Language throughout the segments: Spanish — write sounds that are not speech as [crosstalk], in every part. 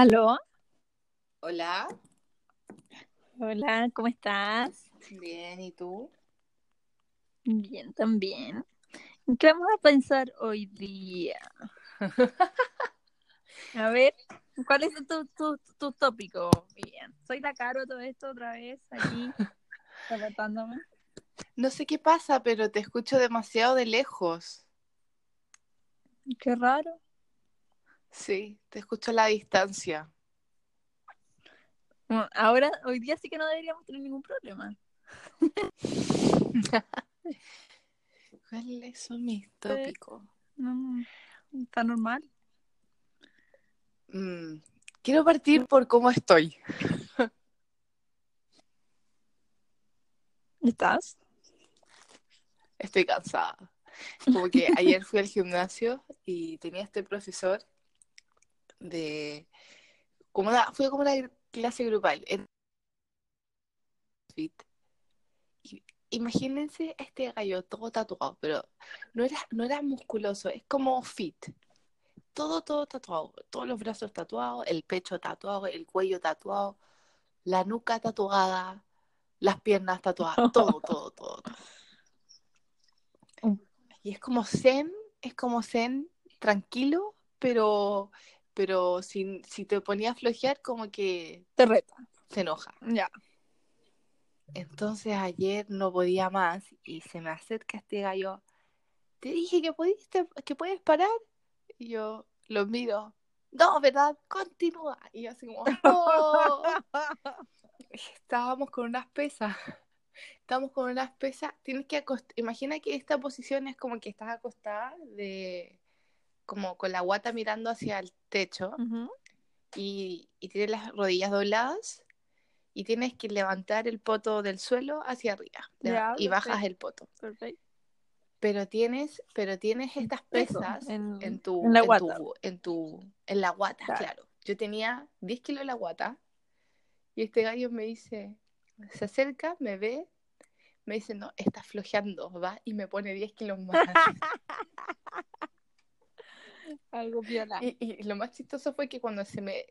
¿Aló? Hola. Hola, ¿cómo estás? Bien, ¿y tú? Bien, también. ¿En ¿Qué vamos a pensar hoy día? A ver, ¿cuál es tu, tu, tu tópico? Bien, soy la Caro todo esto otra vez aquí, [laughs] reportándome. No sé qué pasa, pero te escucho demasiado de lejos. Qué raro. Sí, te escucho a la distancia. Bueno, ahora, hoy día sí que no deberíamos tener ningún problema. [laughs] ¿Cuáles son mis tópicos? No, está normal. Mm, quiero partir por cómo estoy. [laughs] ¿Estás? Estoy cansada. Como que ayer fui al gimnasio y tenía este profesor de como una, fue como una clase grupal. en imagínense este gallo todo tatuado, pero no era, no era musculoso, es como fit. Todo, todo tatuado. Todos los brazos tatuados, el pecho tatuado, el cuello tatuado, la nuca tatuada, las piernas tatuadas, [laughs] todo, todo, todo, todo. Y es como zen, es como zen, tranquilo, pero, pero si, si te ponía a flojear, como que Te reta. se enoja. Ya. Entonces ayer no podía más y se me acerca este gallo. Te dije que pudiste, que puedes parar. Y yo lo miro. No, ¿verdad? Continúa. Y yo así como, "Oh". [laughs] Estábamos con unas pesas. Estábamos con unas pesas. Tienes que acostar. Imagina que esta posición es como que estás acostada de como con la guata mirando hacia el techo Ujú. y, y tienes las rodillas dobladas y tienes que levantar el poto del suelo hacia arriba Ya, y bajas perfecto. el poto. Perfecto. Pero tienes, pero tienes estas Eso, pesas en- en, tu, en la en guata. tu, en tu, en la guata, Claro. claro. Yo tenía 10 kilos en la guata y este gallo me dice, se acerca, me ve, me dice, no, estás flojeando, va, y me pone 10 kilos más. [laughs] [laughs] Algo viola. Y, y lo más chistoso fue que cuando se me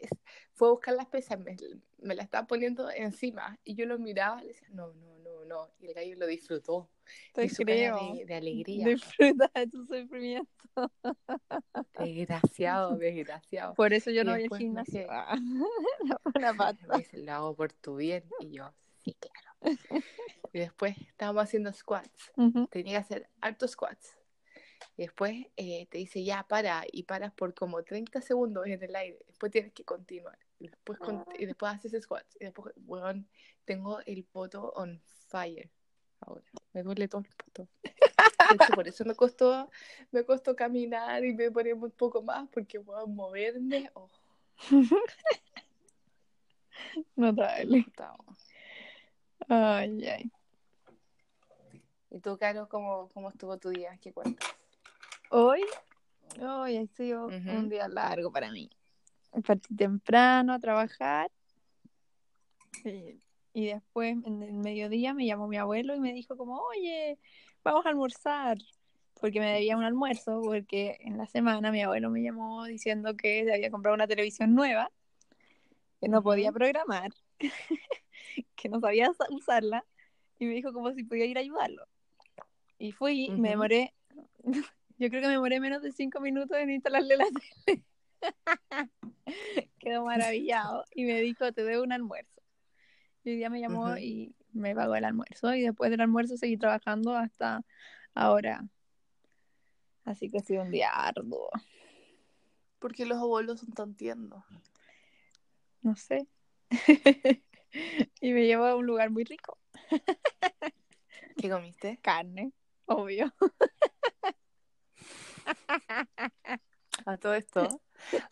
fue a buscar las pesas, me, me la estaba poniendo encima y yo lo miraba y le decía, no, no, no, no. Y el gallo lo disfrutó. Te y creo. de, de alegría. Disfruta de tu sufrimiento. [laughs] Desgraciado, desgraciado. Por eso yo Y no voy al gimnasio. Ah, [laughs] Una Me pata. dice, lo hago por tu bien. Y yo, sí, claro. Y después estábamos haciendo squats. Tenía que hacer altos squats. Y después eh, te dice, ya, para. Y paras por como 30 segundos en el aire. Después tienes que continuar. Y después, con- y después haces squats. Y después, weón, tengo el poto on fire. Ahora, me duele todo el poto. Hecho, por eso me costó, me costó caminar y me ponía un poco más, porque puedo moverme. Oh, [laughs] Notable. Ay, ay. ¿Y tú, Caro, cómo, cómo estuvo tu día? ¿Qué cuentas? Hoy, hoy ha sido un día largo para mí. Partí temprano a trabajar. Y, y después en el mediodía me llamó mi abuelo y me dijo como, oye, vamos a almorzar, porque me debía un almuerzo, porque en la semana mi abuelo me llamó diciendo que se había comprado una televisión nueva, que no podía programar, [laughs] que no sabía usa- usarla, y me dijo como si podía ir a ayudarlo. Y fui, me demoré, yo creo que me demoré menos de cinco minutos en instalarle la tele. [laughs] Quedó maravillado y me dijo, te debo un almuerzo. Y hoy día me llamó y me pagó el almuerzo y después del almuerzo seguí trabajando hasta ahora. Así que ha sido un día arduo. Porque los abuelos son tan tiernos. No sé. [laughs] y me llevó a un lugar muy rico. ¿Qué comiste? Carne, obvio. [laughs] [laughs] A todo esto,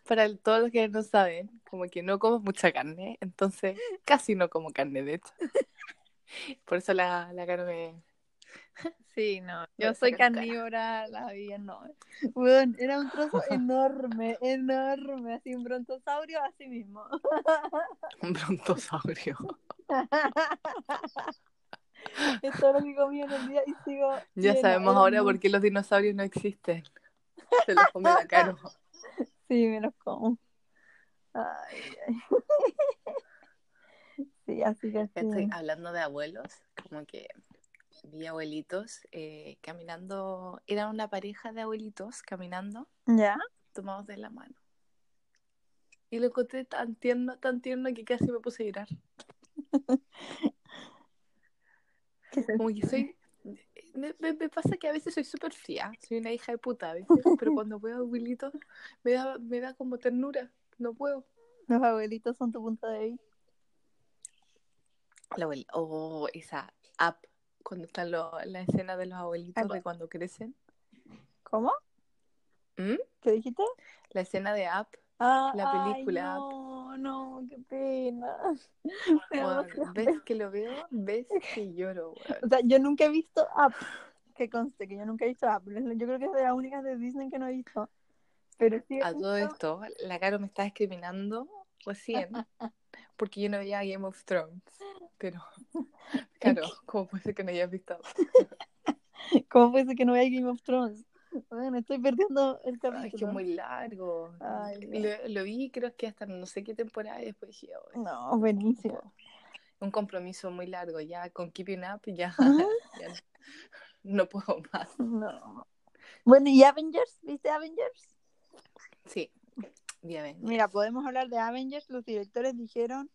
para todos los que no saben, como que no como mucha carne, entonces casi no como carne, de hecho. [laughs] Por eso la, la carne [laughs] Sí, no. Yo soy carnívora, la vida no. Era un trozo enorme, enorme, así un brontosaurio así mismo. un brontosaurio. Es todo lo que comí en el día y sigo. Ya sabemos ahora por qué los dinosaurios no existen. [laughs] Se los come la caro. Sí, me los como. Ay, ay. [laughs] Sí, así que Estoy sí. hablando de abuelos, como que vi abuelitos eh, caminando, era una pareja de abuelitos caminando, ¿Ya? tomados de la mano. Y lo encontré tan tierno, tan tierno que casi me puse a llorar. [laughs] Como que soy. Me, me- me pasa que a veces soy súper fría, soy una hija de puta a veces, pero [laughs] cuando veo abuelitos me da, me da como ternura, no puedo. Los abuelitos son tu punto de vista. La abuel- oh, esa app, cuando están lo- la escena de los abuelitos Algo. de cuando crecen. ¿Cómo? ¿Mm? ¿Qué dijiste? La escena de app, Ah, La ay, película. no, no, qué pena. [laughs] Demasiada ves que lo veo, ves que lloro, weón. O sea, yo nunca he visto Up. Que conste que yo nunca he visto Up. Yo creo que es de las únicas de Disney que no he visto. Pero sí A todo esto, la Caro me está discriminando recién porque yo no veía Game of Thrones. Pero, [laughs] claro, ¿cómo puede ser que no hayas visto? [laughs] ¿Cómo puede ser que no vea Game of Thrones? Bueno, estoy perdiendo el capítulo. Ay, es que es muy largo. Ay, lo, lo vi creo que hasta no sé qué temporada y después dije, "Ay, No, buenísimo. un compromiso muy largo, ya con Keeping Up [laughs] [laughs] ya, no puedo más. No. Bueno, ¿y Avengers? ¿Viste Avengers? Sí, bien. Mira, podemos hablar de Avengers. Los directores dijeron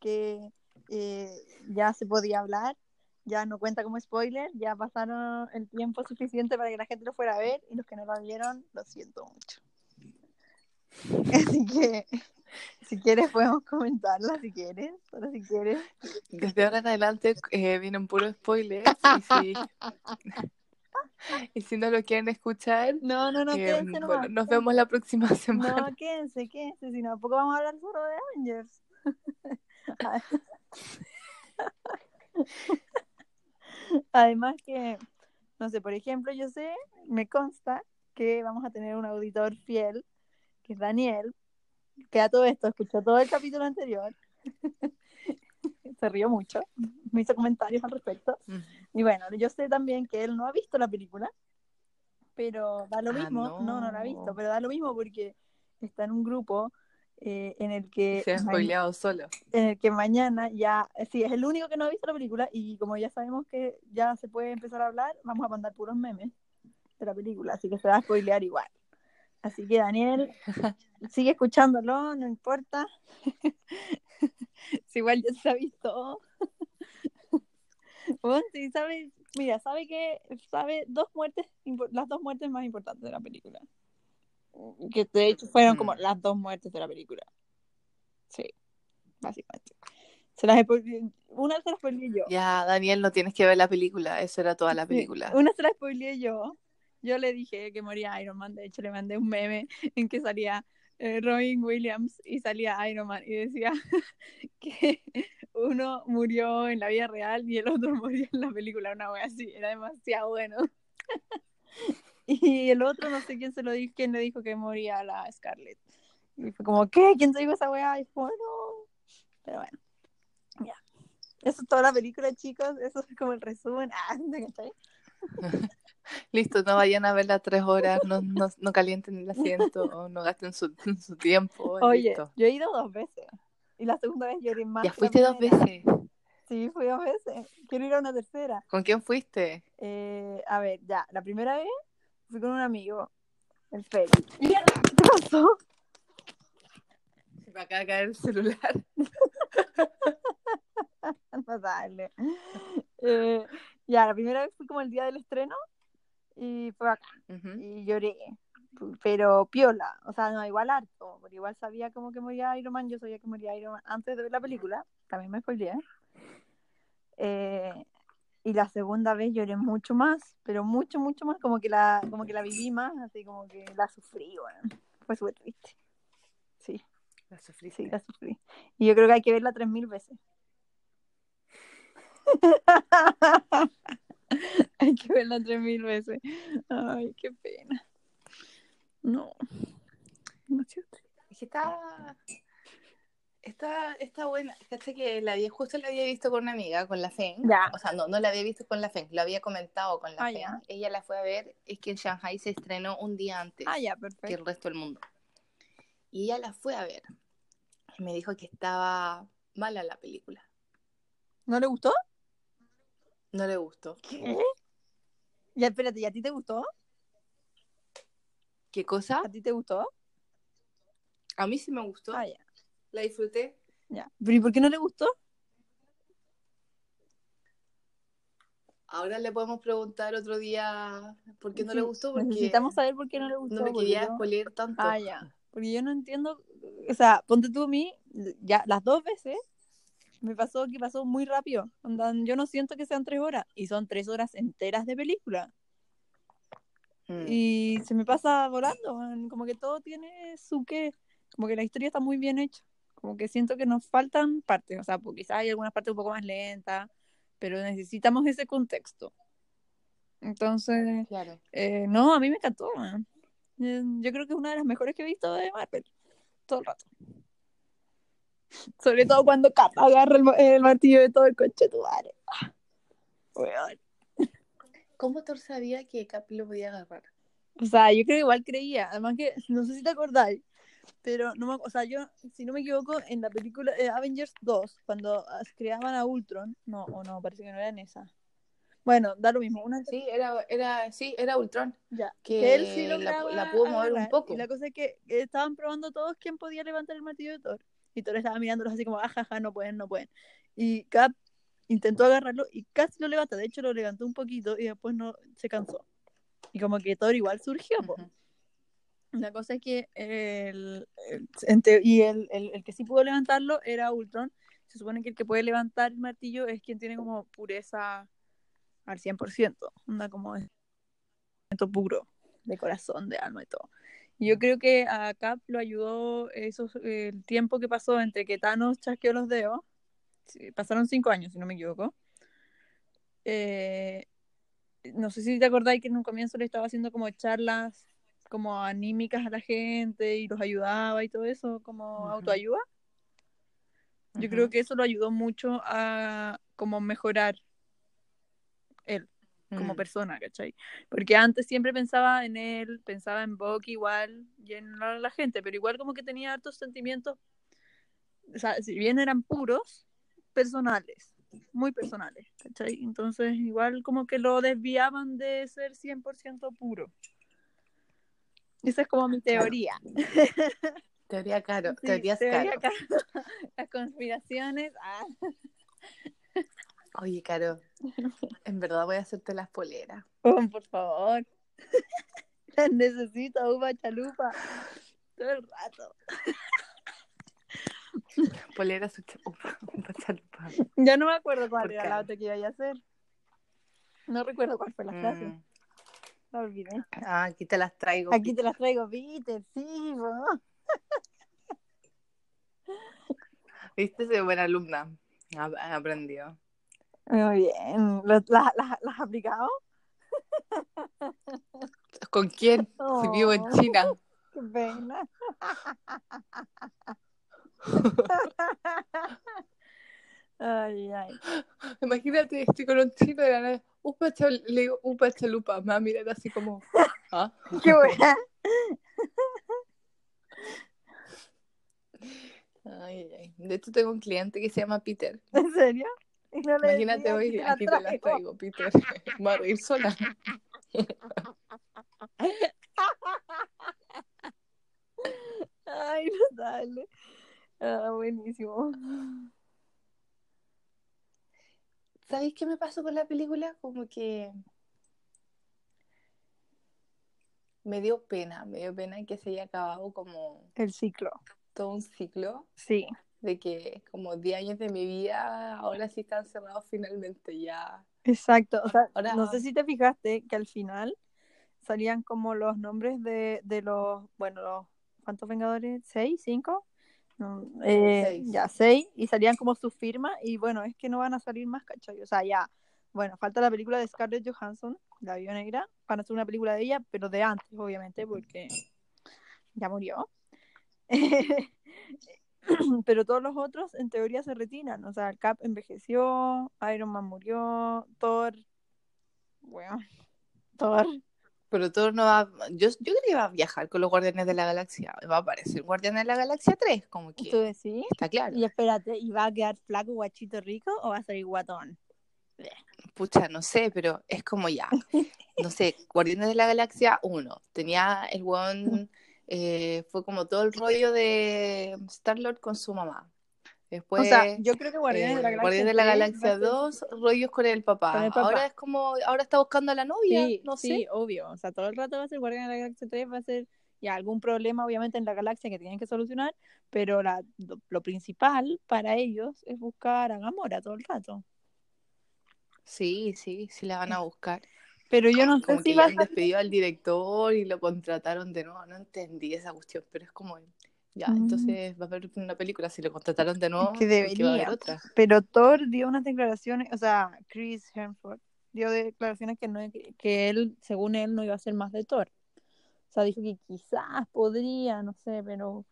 que eh, ya se podía hablar, ya no cuenta como spoiler, ya pasaron el tiempo suficiente para que la gente lo fuera a ver y los que no lo vieron, lo siento mucho. [laughs] Así que, si quieres, podemos comentarla, si quieres, pero si quieres. Desde ahora en adelante eh, vienen puros spoilers y si, [laughs] y si no lo quieren escuchar, No, no, no, eh, quédense bueno, nomás. nos vemos la próxima semana. No, [laughs] quédense, quédense, si no, tampoco vamos a hablar solo de Avengers. [laughs] Además que, no sé, por ejemplo, yo sé, me consta que vamos a tener un auditor fiel, que es Daniel, que a todo esto escuchó todo el capítulo anterior. [laughs] Se rió mucho, me hizo comentarios al respecto. Y bueno, yo sé también que él no ha visto la película, pero da lo Ah, mismo, no. no, la ha visto, pero da lo mismo porque está en un grupo eh, en el que Se ha spoileado solo. en el que mañana ya, sí, es el único que no ha visto la película y como ya sabemos que ya se puede empezar a hablar, vamos a mandar puros memes de la película, así que se va a spoilear igual. Así que Daniel, [laughs] sigue escuchándolo, no importa. si igual [laughs] ya se ha visto. [laughs] Bueno, sí, sabe, mira, sabe que sabe dos muertes, las dos muertes más importantes de la película. Que de hecho fueron como Mm. las dos muertes de la película. Sí, básicamente. Se las una se la spoileé yo. Ya, Daniel, no tienes que ver la película, eso era toda la Sí, película. Una se la spoileé yo. Yo le dije que moría Iron Man. De hecho, le mandé un meme en que salía eh, Robin Williams y salía Iron Man. Y decía [laughs] que uno murió en la vida real y el otro [laughs] murió en la película. Una wea así. Era demasiado bueno. [laughs] y el otro, no sé quién se lo dijo, quién le dijo que moría la Scarlett. Y fue como, ¿qué? ¿Quién te dijo esa wea? Y fue, bueno. Pero bueno. Ya. Eso es toda la película, chicos. Eso es como el resumen. [laughs] Ah. [laughs] Listo, no vayan a verla tres horas, no, no, no calienten el asiento, no gasten su, su tiempo. Oye, listo. yo he ido dos veces. Y la segunda vez lloré más. Ya fuiste dos veces. Sí, fui dos veces. Quiero ir a una tercera. ¿Con quién fuiste? Eh, a ver, ya. La primera vez fui con un amigo, el Félix. Mierda, ¿Qué pasó? Se me acaba de caer el celular. [laughs] No. Eh, ya, la primera vez fui como el día del estreno y fue acá. Y lloré. Pero piola. O sea, no, igual harto. Porque igual sabía como que moría Iron Man. Yo sabía que moría Iron Man antes de ver la película. También me spoileé. Eh, y la segunda vez lloré mucho más, pero mucho, mucho más, como que la, como que la viví más, así como que la sufrí, bueno. Fue súper triste. Sí, La sufriste. sí, la sufrí. Y yo creo que hay que verla tres mil veces. [laughs] hay que verla tres mil veces. Ay, qué pena. No. Triste. Es que está, está, está buena. Fíjate que la había, justo la había visto con una amiga, con la Feng. Ya. O sea, no, no la había visto con la Feng, lo había comentado con la Ah, Feng. ya. Ella la fue a ver, es que en Shanghai se estrenó un día antes Ah, ya, que el resto del mundo. Y ella la fue a ver. me dijo que estaba mala la película. ¿No le gustó? No le gustó. ¿Qué? Ya, espérate, ¿y a ti te gustó? ¿Qué cosa? ¿A ti te gustó? A mí sí me gustó. Ah, ya. La disfruté. ya. ¿Pero y por qué no le gustó? Ahora le podemos preguntar otro día por qué no Sí, le gustó. Porque Necesitamos saber por qué no le gustó. no me quería spoiler tanto. Ah, ya. Porque yo no entiendo, o sea, ponte tú a mí, ya las dos veces me pasó que pasó muy rápido. Yo no siento que sean tres horas y son tres horas enteras de película. Mm. Y se me pasa volando, como que todo tiene su qué, como que la historia está muy bien hecha. Como que siento que nos faltan partes, o sea, pues quizás hay algunas partes un poco más lentas, pero necesitamos ese contexto. Entonces, Claro. eh, no, a mí me encantó, man. Eh, Yo creo que es una de las mejores que he visto de Marvel. Todo el rato. Sobre todo cuando Cap agarra el, ma- el martillo de todo el coche tu madre. Ah. ¿Cómo Thor sabía que Cap lo podía agarrar? O sea, yo creo que igual creía. Además que, [laughs] no sé si te acordáis, pero no me, o sea, yo, si no me equivoco, en la película eh, Avengers 2, cuando ah, creaban a Ultron, no, o no, parece que no era en esa. Bueno, da lo mismo. Una, Sí, era, era, sí, era Ultron. Ya, que que él sí la- lograba la pudo mover un poco. Y la cosa es que estaban probando todos quién podía levantar el martillo de Thor. Y Thor estaba mirándolos así como, ajaja, no pueden, no pueden. Y Cap intentó agarrarlo y casi lo levanta. De hecho, lo levantó un poquito y después no se cansó. Y como que Thor igual surgió, po. Ujú. La cosa es que el, el- y el, el- el que sí pudo levantarlo era Ultron. Se supone que el que puede levantar el martillo es quien tiene como pureza al 100%. Onda como es puro, de corazón, de alma y todo. Y yo creo que a Cap lo ayudó esos, el tiempo que pasó entre que Thanos chasqueó los dedos. Pasaron cinco años, si no me equivoco. Eh, no sé si te acordáis que en un comienzo le estaba haciendo como charlas como anímicas a la gente y los ayudaba y todo eso, como autoayuda. Yo creo que eso lo ayudó mucho a como mejorar él como Mm. persona, ¿cachai? Porque antes siempre pensaba en él, pensaba en Bucky igual y en la, la gente, pero igual como que tenía hartos sentimientos, o sea, si bien eran puros, personales, muy personales, ¿cachai? Entonces igual como que lo desviaban de ser 100% puro. Esa es como mi teoría. [laughs] Teoría caro, Sí, teorías teoría caro. caro. [laughs] Las conspiraciones, ah, Oye, Caro, [laughs] en verdad voy a hacerte las poleras. oh, por favor. Las necesito, uva chalupa. Todo el rato. Poleras upa, upa, chalupa. Ya no me acuerdo cuál ¿Por era la otra que iba a hacer. No recuerdo cuál fue la frase. Mm. La olvidé. Ah, aquí te las traigo. Aquí te las traigo, Peter, sí, po. Viste, soy buena alumna. Aprendió. Muy bien. ¿Las las- has aplicado? ¿Con quién? Si vivo en Oh. China. Qué pena. [laughs] Ay, ay. [laughs] Imagínate, estoy con un chino de la nada. Upa, chal- le digo, upa chalupa. Me va a mirar así como. [laughs] ¿Ah? Qué buena. Ay, ay. De hecho, tengo un cliente que se llama Peter. ¿En serio? No Imagínate hoy, "Aquí te las traigo". Peter. [laughs] Voy a reír sola. Ay, no dale. Ah, buenísimo. ¿Sabéis qué me pasó con la película? Como que me dio pena, me dio pena que se haya acabado como El ciclo. todo un ciclo Sí. de que como 10 años de mi vida ahora sí están cerrados finalmente ya. Exacto. O sea, Ahora- no sé si te fijaste que al final salían como los nombres de, de los, bueno, los, ¿cuántos Vengadores? ¿Seis? ¿Cinco? Eh, Seis. Ya, seis. Y salían como su firma y bueno, es que no van a salir más, ¿cachai? O sea, ya, bueno, falta la película de Scarlett Johansson, La Viuda Negra. Van a hacer una película de ella, pero de antes, obviamente, porque ya murió. [laughs] pero todos los otros en teoría se retiran. O sea, el Cap envejeció, Iron Man murió, Thor, bueno, Thor Pero Thor no va. Yo, yo creo que va a viajar con los Guardianes de la Galaxia. Va a aparecer Guardianes de la Galaxia 3, como ¿Tú que decís? está claro. Y espérate, ¿y va a quedar flaco, guachito, rico o va a salir guatón? Pucha, no sé, pero es como ya. No sé, Guardianes de la Galaxia 1. Tenía el weón. [laughs] eh, fue como todo el rollo de Star-Lord con su mamá. Después. o sea, yo creo que Guardianes de la eh, Galaxia, Guardianes de la 3 va a Galaxia ser- 2, rollos con el papá. Con el papá. Ahora es como, ahora está buscando a la novia, Sí, no sé. sí, obvio. O sea, todo el rato va a ser Guardianes de la Galaxia 3, va a ser ya algún problema, obviamente, en la galaxia que tienen que solucionar, pero la, lo, lo principal para ellos es buscar a Gamora todo el rato. Sí, sí, sí la van a buscar. Pero yo no sé Como si que ya a han despedido al director y lo contrataron de nuevo. No entendí esa cuestión, pero es como, ya, Mm. entonces va a haber una película. Si lo contrataron de nuevo, que porque va a haber debería. otra. Pero Thor dio unas declaraciones, o sea, Chris Hemsworth dio declaraciones que, no, que él, según él, no iba a ser más de Thor. O sea, dijo que quizás podría, no sé, pero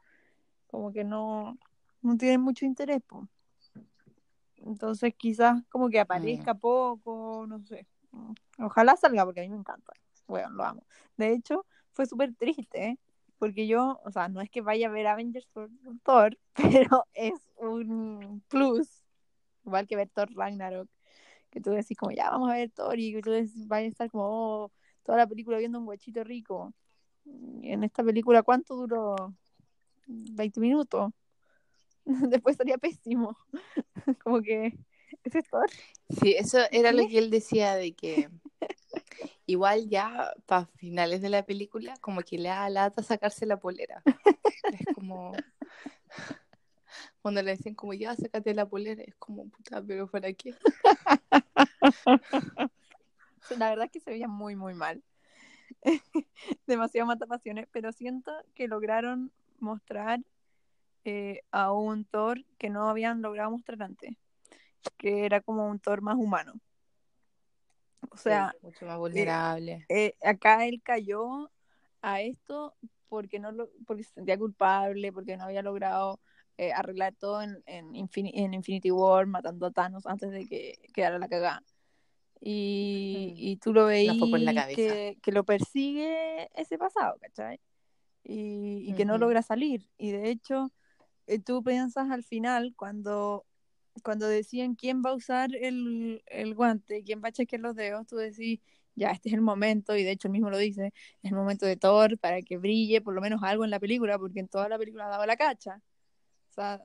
como que no, no tiene mucho interés. po. Entonces quizás como que aparezca poco, no sé. Ojalá salga porque a mí me encanta. Bueno, lo amo. De hecho, fue súper triste, ¿eh? Porque yo, o sea, no es que vaya a ver Avengers por Thor, [laughs] pero es un plus. Igual que ver Thor Ragnarok, que tú decís como, ya vamos a ver Thor y que tú decís, vaya a estar como oh, toda la película viendo un guachito rico. Y en esta película, ¿cuánto duró? 20 minutos. [laughs] Después sería pésimo. [laughs] como que, ese es Thor. Sí, eso era lo que él decía de que igual ya para finales de la película como que le da lata sacarse la polera. [laughs] Es como cuando le dicen como ya sácate la polera, es como puta, pero ¿para qué? [laughs] La verdad es que se veía muy, muy mal. [laughs] Demasiado matapasiones, pero siento que lograron mostrar eh, a un Thor que no habían logrado mostrar antes, que era como un Thor más humano. O sea, Sí, mucho más vulnerable. eh, acá él cayó a esto porque no lo, porque se sentía culpable, porque no había logrado eh, arreglar todo en, en, en Infinity War, matando a Thanos antes de que quedara la cagada. Y, Mm. y tú lo veías que, que lo persigue ese pasado, ¿cachai? Y, y que no logra salir. Y de hecho, eh, tú piensas al final, cuando, cuando decían quién va a usar el, el guante, quién va a chequear los dedos, tú decís, ya, este es el momento, y de hecho él mismo lo dice, es el momento de Thor para que brille por lo menos algo en la película, porque en toda la película daba la cacha. O sea,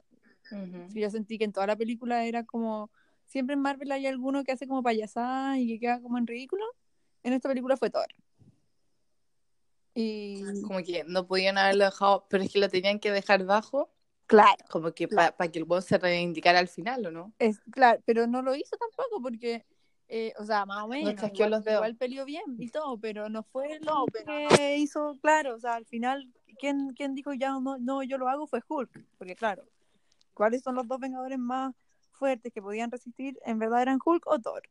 yo sentí que en toda la película era como, siempre en Marvel hay alguno que hace como payasada y que queda como en ridículo. En esta película fue Thor. Y Como que no podían haberlo dejado, pero es que lo tenían que dejar bajo, claro, como que para que el boss se reivindicara al final, ¿o no? es claro, pero no lo hizo tampoco porque, eh, o sea, más o menos, igual, los dedos. igual peleó bien y todo, pero no fue lo que hizo, claro, o sea, al final, ¿quién, quién dijo ya no, no, yo lo hago? Fue Hulk, porque claro, ¿cuáles son los dos vengadores más fuertes que podían resistir? En verdad eran Hulk o Thor.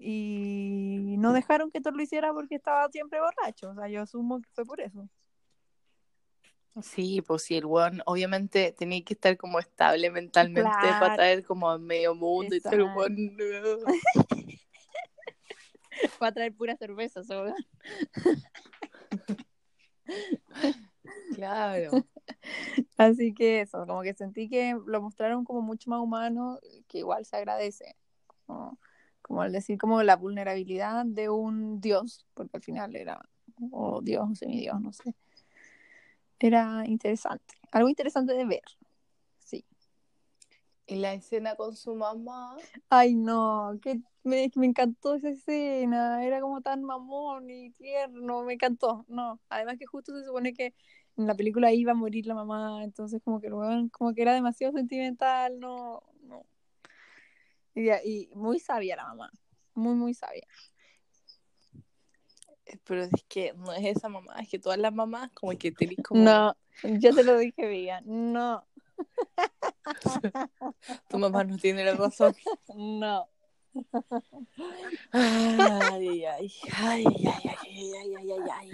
Y no dejaron que Thor lo hiciera porque estaba siempre borracho, o sea, yo asumo que fue por eso. Sí, pues sí, el weón obviamente tenía que estar como estable mentalmente para traer como a medio mundo y tal, el weón, no. [laughs] Va a traer pura cerveza. [laughs] Claro. [laughs] Así que eso, como que sentí que lo mostraron como mucho más humano, que igual se agradece. Como, como al decir como la vulnerabilidad de un dios, porque al final era, o dios o semidios, no sé. Era interesante, algo interesante de ver. Sí. Y la escena con su mamá, Ay, no, que me, me encantó esa escena, era como tan mamón y tierno, me encantó, no, además que justo se supone que en la película iba a morir la mamá, entonces como que weón como que era demasiado sentimental, no, no. Y, y muy sabia la mamá, muy, muy sabia. Pero es que no es esa mamá, es que todas las mamás como que tenés como No, [laughs] yo te lo dije, Vía, no, tu mamá no tiene la razón. [laughs] no. Ay, ay, ay, ay, ay, ay, ay, ay.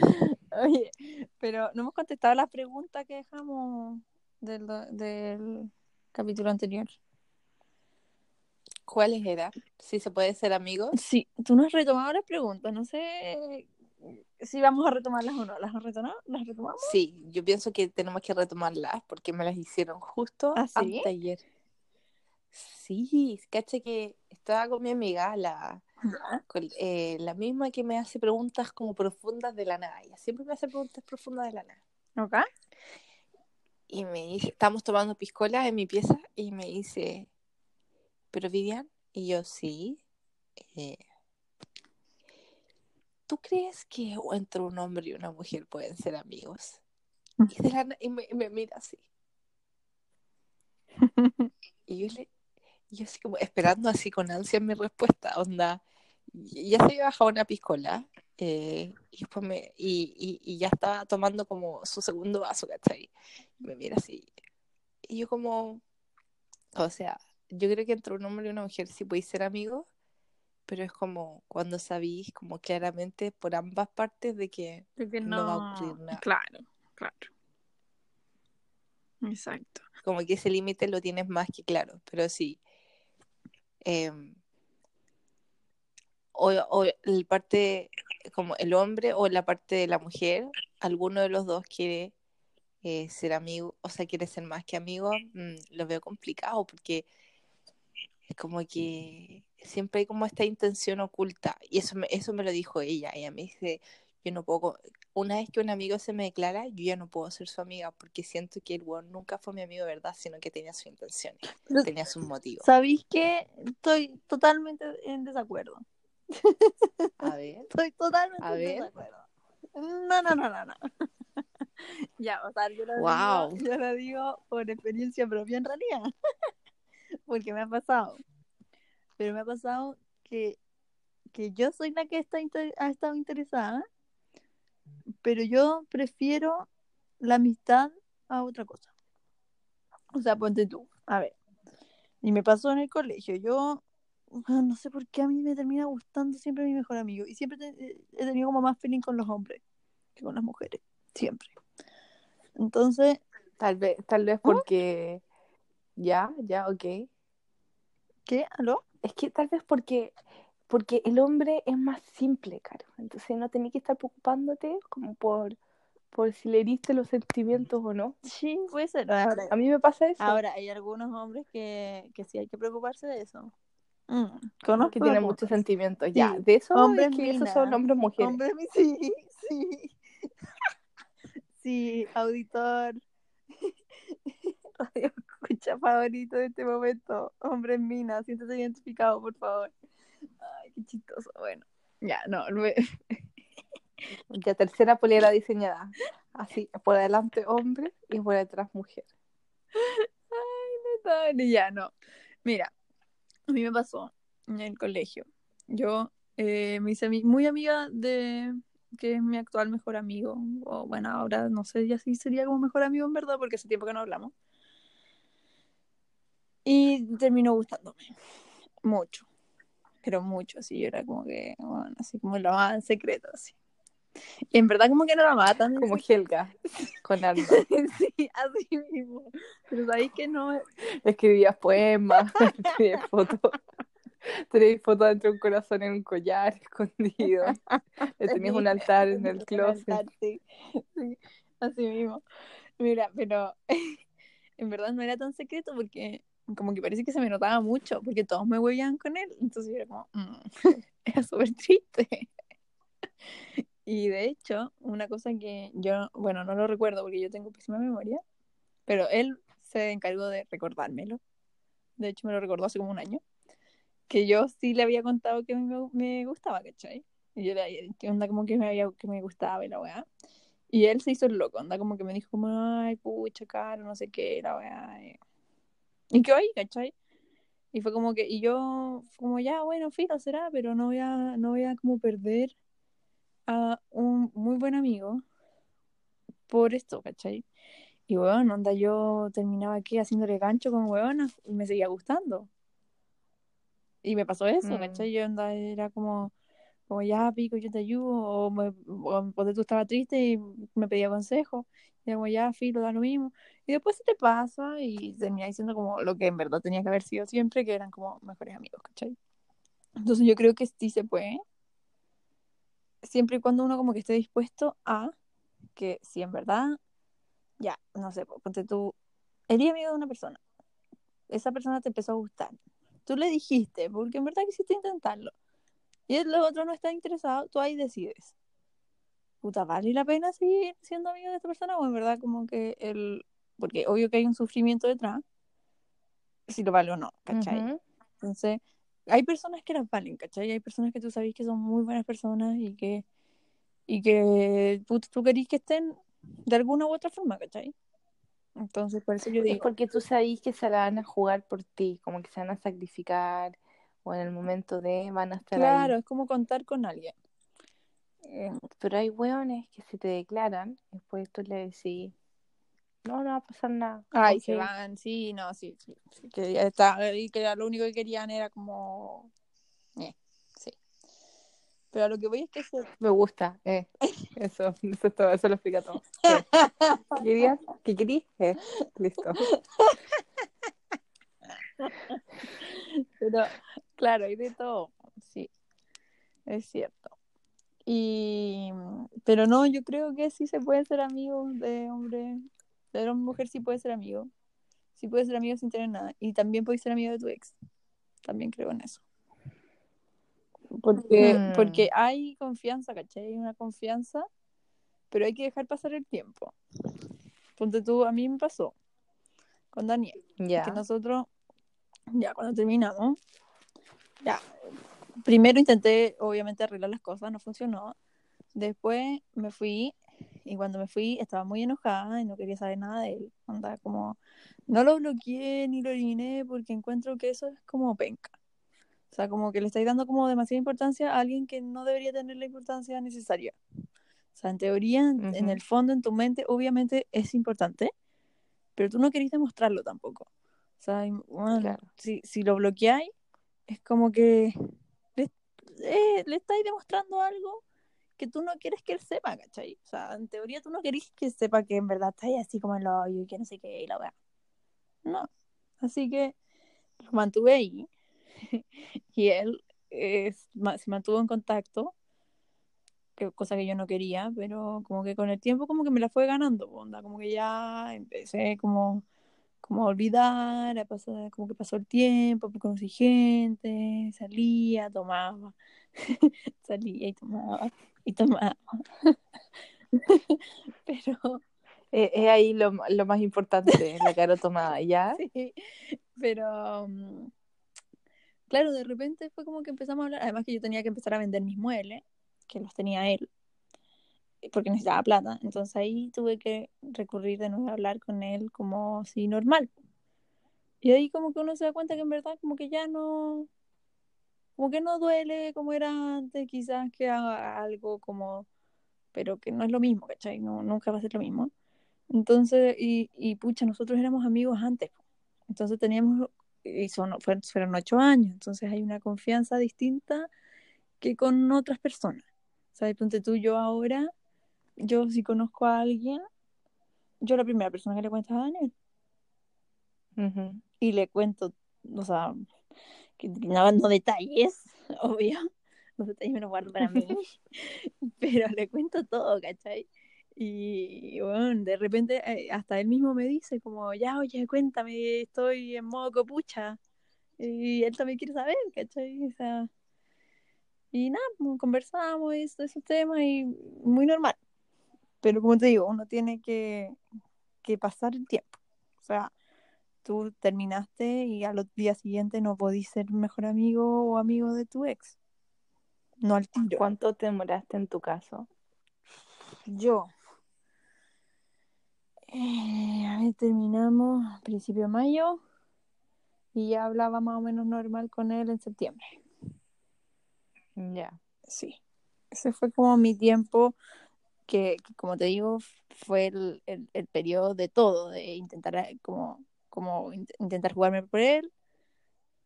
Oye, pero no hemos contestado las preguntas que dejamos del, del capítulo anterior. ¿Cuáles eran? Si se puede ser amigos. Sí, tú no has retomado las preguntas, no sé si vamos a retomarlas o no. ¿Las retomamos? ¿Las retomamos? Sí, yo pienso que tenemos que retomarlas porque me las hicieron justo ¿Ah, sí? de ayer. Sí, caché que estaba con mi amiga, la, con- eh, la misma que me hace preguntas como profundas de la nada. Ella siempre me hace preguntas profundas de la nada. ¿Ok? Y me dice, estamos tomando piscola en mi pieza y me dice, ¿pero Vivian? Y yo, sí. eh, ¿Tú crees que entre un hombre y una mujer pueden ser amigos? Y, de la na- y me, me mira así. [laughs] Y yo le, yo así como esperando así con ansia mi respuesta, onda. Ya se había bajado una piscola eh, y, después me, y ya estaba tomando como su segundo vaso, ¿cachai? Y me mira así. Y yo como, o sea, yo creo que entre un hombre y una mujer sí podéis ser amigos, pero es como cuando sabéis como claramente por ambas partes de que No no, va a ocurrir nada. Claro, claro. Exacto. como que ese límite lo tienes más que claro, pero sí. eh, o, o el parte, como el hombre o la parte de la mujer, alguno de los dos quiere eh, ser amigo, o sea, quiere ser más que amigo, mm, lo veo complicado porque es como que siempre hay como esta intención oculta, y eso me, eso me lo dijo ella, ella me dice, yo no puedo, una vez que un amigo se me declara, yo ya no puedo ser su amiga porque siento que el weón nunca fue mi amigo de verdad, sino que tenía sus intenciones, Pero- tenía sus motivos. ¿Sabéis que estoy totalmente en desacuerdo? A [laughs] ver, Estoy totalmente A en ver. desacuerdo. No, no, no, no, no. [laughs] ya, o sea, yo lo, Wow. digo, yo lo digo por experiencia propia en realidad. [laughs] Porque me ha pasado. Pero me ha pasado que, que yo soy la que está ha estado interesada, pero yo prefiero la amistad a otra cosa. O sea, ponte tú, a ver. Y me pasó en el colegio. Yo ah, no sé por qué a mí me termina gustando siempre mi mejor amigo. Y siempre te- eh, he tenido como más feeling con los hombres que con las mujeres. Siempre. Entonces, tal vez, tal vez porque, ya, ya, ok. ¿Qué? ¿Aló? Es que tal vez porque, porque el hombre es más simple, caro. Entonces no tenés que estar preocupándote como por, por si le heriste los sentimientos o no. Sí, puede ser. Ahora, A mí me pasa eso. ahora hay algunos hombres que, que sí hay que preocuparse de eso. Mm, conozco que tienen muchos sentimientos. Ya, de eso hombres es que esos son hombres mujeres. Hombre, sí, sí. [laughs] Sí, auditor. [laughs] [laughs] Radio escucha favorito de este momento. Hombre en mina, siéntese identificado, por favor. Ay, qué chistoso. Bueno, ya, no. lue- [laughs] Ya tercera polera diseñada. Así, por adelante hombre y por detrás mujer. Dale, ya, no. Mira, a mí me pasó en el colegio. Yo eh, me hice muy amiga de que es mi actual mejor amigo. O bueno, ahora no sé ya si sería como mejor amigo en verdad, porque hace tiempo que no hablamos. Y terminó gustándome mucho, pero mucho, así yo era como que, bueno, así como lo amaba en secreto, así. Y en verdad como que no lo amaba tan Como Helga, con [laughs] alma. Sí, así mismo. Pero sabéis que no, Escribías poemas, [laughs] tenías fotos. Tenías fotos dentro de un corazón en un collar [laughs] escondido. Tenías un altar en el closet. Sí, sí, así mismo. Mira, pero en verdad no era tan secreto porque como que parece que se me notaba mucho porque todos me huevían con él. Entonces yo era como, mm, [laughs] era súper triste. [laughs] Y de hecho, una cosa que yo, bueno, no lo recuerdo porque yo tengo pésima memoria, pero él se encargó de recordármelo. De hecho, me lo recordó hace como un año. Que yo sí le había contado que me, me gustaba, ¿cachai? Y yo le había dicho, onda como que me, había, que me gustaba y la weá. Y él se hizo el loco, onda como que me dijo como, ay, pucha, caro, no sé qué, la weá. Y, y quedó ahí, ¿cachai? Y fue como que, y yo, como, ya, bueno, filo, será, pero no voy a, no voy a como perder a un muy buen amigo por esto, ¿cachai? Y weón, onda, yo terminaba aquí haciéndole gancho con weonas y me seguía gustando. Y me pasó eso, Mm. ¿cachai? Yo onda, era como, como ya, pico, yo te ayudo, o, me, o tú estaba triste y me pedía consejo, y era como ya, filo, da lo mismo. Y después se te pasa y termina diciendo como lo que en verdad tenía que haber sido siempre, que eran como mejores amigos, ¿cachai? Entonces yo creo que sí se puede. siempre y cuando uno como que esté dispuesto a que si en verdad, ya, no sé, po, ponte tú, eres amigo de una persona, esa persona te empezó a gustar, tú le dijiste, porque en verdad quisiste intentarlo, y el otro no está interesado, tú ahí decides. Puta, ¿vale la pena seguir siendo amigo de esta persona? O en verdad como que el... Porque obvio que hay un sufrimiento detrás, si lo vale o no, ¿cachai? Entonces, hay personas que las valen, ¿cachai? Hay personas que tú sabes que son muy buenas personas y que, y que puta, tú querís que estén de alguna u otra forma, ¿cachai? Entonces, por eso yo Es digo, porque tú sabes que se la van a jugar por ti, como que se van a sacrificar, o en el momento de van a estar claro, ahí. es como contar con alguien. Eh, Pero hay hueones que se te declaran, después tú le decís, no, no va a pasar nada. Ay, se ok". van, sí, no, sí, sí, sí, que ya está, y que lo único que querían era como, eh, sí. Pero a lo que voy es que se... Me gusta, eh. Eso, [laughs] eso, es todo, eso lo explica todo. [laughs] Eh. ¿Qué querías? ¿Qué querías? Eh, Listo. Pero, claro, hay de todo, sí, es cierto. Y, pero no, yo creo que sí se puede ser amigo de hombre, de hombre mujer sí puede ser amigo, sí puede ser amigo sin tener nada, y también puedes ser amigo de tu ex, también creo en eso. Porque, Hmm. porque hay confianza, ¿cachai? Hay una confianza, pero hay que dejar pasar el tiempo. Ponte tú, a mí me pasó con Daniel, Ya. que nosotros, ya cuando terminamos, ya, primero intenté obviamente arreglar las cosas, no funcionó. Después me fui y cuando me fui estaba muy enojada y no quería saber nada de él. Andaba como, no lo bloqueé ni lo eliminé porque encuentro que eso es como penca. O sea, como que le estáis dando como demasiada importancia a alguien que no debería tener la importancia necesaria. O sea, en teoría, en, en Ujú. el fondo, en tu mente, obviamente es importante, pero tú no querís demostrarlo tampoco. O sea, bueno, Claro. si, si lo bloqueáis, es como que le, eh, le estáis demostrando algo que tú no quieres que él sepa, ¿cachai? O sea, en teoría tú no querís que sepa que en verdad estáis así como en lo y que no sé qué y la weá. No. Así que lo mantuve ahí [laughs] y él se mantuvo en contacto, que, cosa que yo no quería, pero como que con el tiempo como que me la fue ganando, onda, como que ya empecé como, como a olvidar, a pasar, como que pasó el tiempo, conocí gente, salía, tomaba, [laughs] salía y tomaba, y tomaba. [laughs] pero Es ahí lo, lo más importante, la cara tomada, [laughs] ¿ya? Sí, pero mm, claro, de repente fue como que empezamos a hablar, además que yo tenía que empezar a vender mis muebles, que los tenía él, porque necesitaba plata, entonces ahí tuve que recurrir de nuevo a hablar con él como si normal. Y ahí como que uno se da cuenta que en verdad como que ya no, como que no duele como era antes, quizás que haga algo como, pero que no es lo mismo, ¿cachai? No, nunca va a ser lo mismo. Entonces, y, y pucha, nosotros éramos amigos antes. Entonces teníamos, y son, fueron, ocho años, entonces hay una confianza distinta que con otras personas. ¿Sabes? Ponte tú, yo ahora, yo si conozco a alguien, yo la primera persona que le cuento es a Daniel. Y le cuento, o sea, que no, no detalles, [laughs] obvio. Los detalles me los guardo para mí. [laughs] [laughs] pero le cuento todo, ¿cachai? Y bueno, de repente eh, hasta él mismo me dice como, ya, oye, cuéntame, estoy en modo copucha. Y él también quiere saber, ¿cachai? O sea, y nada, conversamos y esos temas y muy normal. Pero como te digo, uno tiene que, que pasar el tiempo. O sea, tú terminaste y a los días siguientes no podís ser mejor amigo o amigo de tu ex. No al tiro. ¿Cuánto te demoraste en tu caso? Yo. Eh, a ver, terminamos a principio de mayo y ya hablaba más o menos normal con él en septiembre. Ya. Sí. Ese fue como mi tiempo que, que, como te digo, fue el, el, periodo de todo, de intentar eh, como, como int- intentar jugarme por él,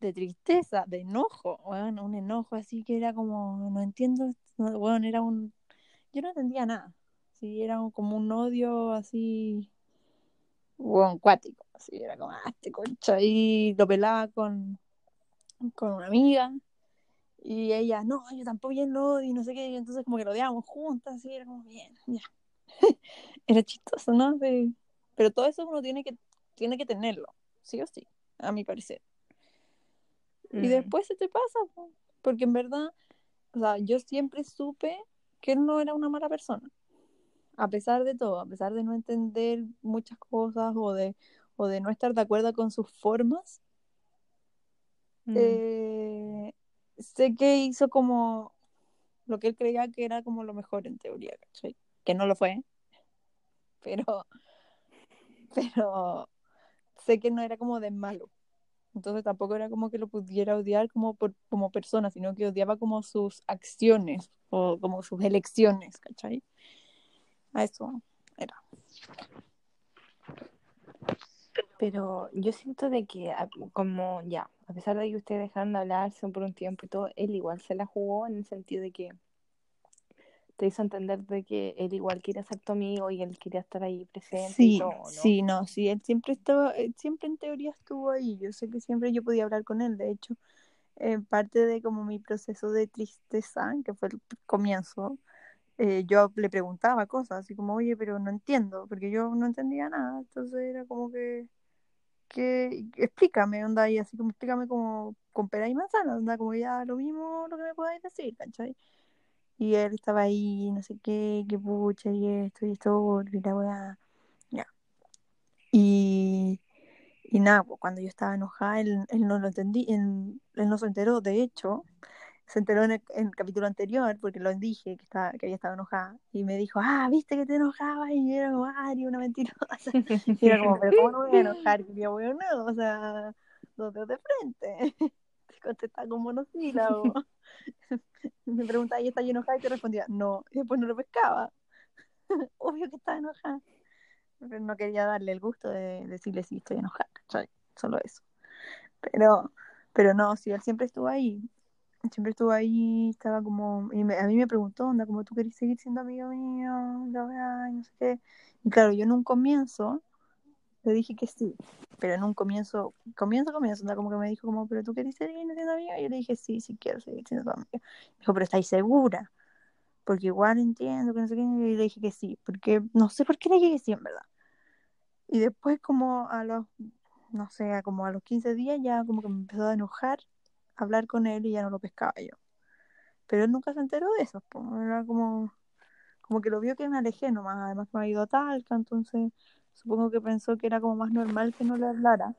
de tristeza, de enojo, bueno, un enojo así que era como, no entiendo, no, bueno, era un, yo no entendía nada, sí, era como un odio así, bueno, cuático, así, era como, ah, este concha, y lo pelaba con, con una amiga, Y ella, no, yo tampoco bien lo odio y no sé qué. Y entonces como que lo odiábamos juntas, así, era como bien, ya. [laughs] era chistoso, ¿no? Pero todo eso uno tiene que, tiene que tenerlo, sí o sí, a mi parecer. Y Mm. después se te pasa, po, porque en verdad, o sea, yo siempre supe que él no era una mala persona. A pesar de todo, a pesar de no entender muchas cosas o de, o de no estar de acuerdo con sus formas, Mm. eh, sé que hizo como lo que él creía que era como lo mejor en teoría, ¿cachai? Que no lo fue, pero, [laughs] pero sé que no era como de malo. Entonces tampoco era como que lo pudiera odiar como, por, como persona, sino que odiaba como sus acciones o como sus elecciones, ¿cachai? A eso era. Pero yo siento de que como ya, a pesar de que ustedes dejaron de hablarse por un tiempo y todo, él igual se la jugó en el sentido de que te hizo entender de que él igual quería ser tu amigo y él quería estar ahí presente y Sí, todo, ¿no? sí, no, sí, él siempre estaba, él siempre en teoría estuvo ahí. Yo sé que siempre yo podía hablar con él, de hecho, eh, parte de como mi proceso de tristeza, que fue el comienzo, eh, yo le preguntaba cosas, así como, oye, pero no entiendo, porque yo no entendía nada, entonces era como que, que explícame, onda, y así como explícame como con pera y manzana, onda, como ya lo mismo lo que me podáis decir, ¿cachai? Y él estaba ahí, no sé qué, qué pucha, y esto, y esto, y la weá, ya. Y, y nada, pues, cuando yo estaba enojada, él, él no lo entendí, él, él no se enteró, de hecho, se enteró en el, en el capítulo anterior, porque lo dije que, estaba, que había estado enojada, y me dijo, ah, viste que te enojabas, y era como, eres una mentirosa. Y era como, pero ¿cómo no voy a enojar? Quería bueno, no, o sea, dos dedos de frente. [laughs] Te contestaba con monosílabo. [laughs] Me preguntaba, ¿y estás enojada? Y te respondía, no. Y después no lo pescaba. [laughs] Obvio que estaba enojada. Pero no quería darle el gusto de decirle si estoy enojada. Solo eso. Pero, pero no, sí, él siempre estuvo ahí. Siempre estuvo ahí, estaba como. Y me- a mí me preguntó, onda, como tú querés seguir siendo amigo mío, no sé qué. Y claro, yo en un comienzo le dije que sí, pero en un comienzo, comienzo, comienzo, onda, como que me dijo, como, pero tú querés seguir siendo amiga. Y yo le dije, sí, sí quiero seguir siendo. Me dijo, pero ¿estáis segura? Porque igual entiendo que no sé qué. Y le dije que sí, porque no sé por qué le dije que sí, en verdad. Y después, como a los, no sé, como a los 15 días, ya como que me empezó a enojar hablar con él y ya no lo pescaba yo. Pero él nunca se enteró de eso, era como, como que lo vio que me alejé nomás, además que me ha ido a Talca, entonces supongo que pensó que era como más normal que no le hablara.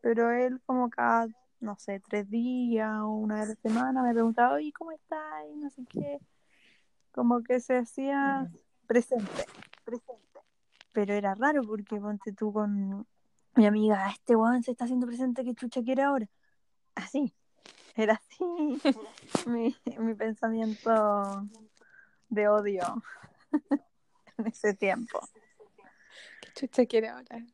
Pero él como cada, no sé, tres días o una vez a la semana me preguntaba, oye, ¿cómo estás? Y no sé qué. Como que se hacía presente, presente. Pero era raro porque ponte tú con mi amiga, "Ah, este weón se está haciendo presente, ¿qué chucha quiere ahora? Así, [laughs] era así [laughs] mi, mi pensamiento de odio [laughs] en ese tiempo. ¿Qué chucha quiere ahora?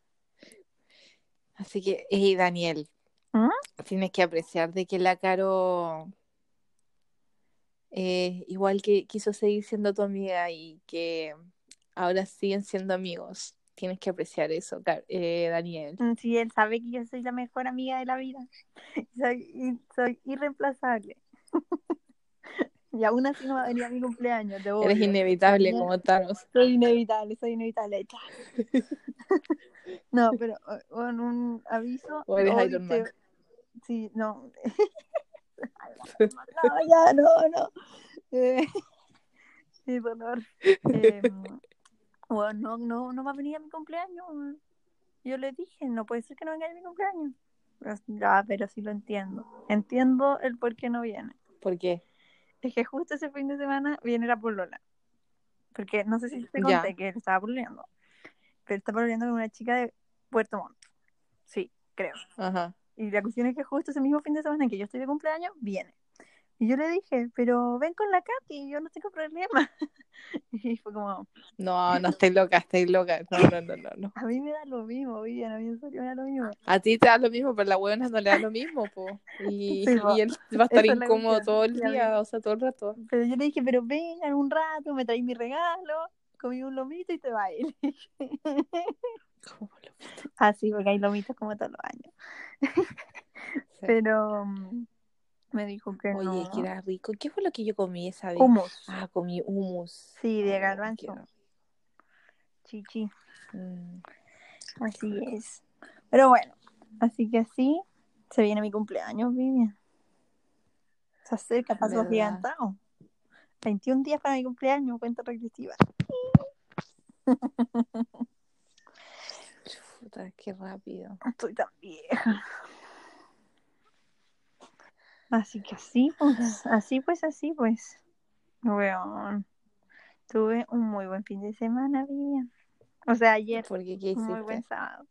Así que, hey, Daniel, ¿Mm? tienes que apreciar de que la Caro eh, igual que quiso seguir siendo tu amiga y que ahora siguen siendo amigos. Tienes que apreciar eso, eh, Daniel. Mm, Sí, él sabe que yo soy la mejor amiga de la vida. [laughs] Soy, soy irreemplazable. [laughs] y aún así no va a venir a mi cumpleaños, te Eres inevitable como Thanos. Soy inevitable, soy inevitable. [laughs] No, pero con un aviso. O eres Iron te- Man. Sí, no. no, ya, no, no. Eh, qué dolor. Eh, bueno, no, no, no va a venir a mi cumpleaños. Yo le dije, no puede ser que no venga a mi cumpleaños. Pero, ya, pero sí lo entiendo. Entiendo el por qué no viene. ¿Por qué? Es que justo ese fin de semana viene la polola. Porque no sé si te Ya. conté que él estaba pololeando. Pero está pololeando con una chica de Puerto Montt. Sí, creo. Ajá. Y la cuestión es que justo ese mismo fin de semana en que yo estoy de cumpleaños, viene. Y yo le dije, pero ven con la Katy, yo no tengo problema. [laughs] Y fue como, No, no [laughs] estoy loca, estoy loca. No, no, no, no, no. a mí me da lo mismo, Vivian, a mí en serio me da lo mismo. A ti te da lo mismo, pero a la buena no le da lo mismo, po. Y, Sí, y él va a estar es incómodo todo el día, o sea, todo el rato. Pero yo le dije, pero vengan un rato, me traí mi regalo, comí un lomito y te va le [laughs] dije. Ah, sí, porque hay lomitos como todos los años. Sí. Pero, mm, me dijo que Oye, no. que era rico. ¿Qué fue lo que yo comí esa vez? Hummus. Ah, comí hummus. Sí, de garbanzo. Chichi. Mm. Así es. Pero bueno, así que así se viene mi cumpleaños, Vivian. Se acerca, paso agigantado. 21 días para mi cumpleaños, cuenta regresiva. Chuta, qué rápido. [laughs] Estoy tan vieja. Así que así, pues, así pues, así pues. Weón. Tuve un muy buen fin de semana, Vivian. O sea, ayer, ¿Por qué? ¿Qué un muy buen sábado.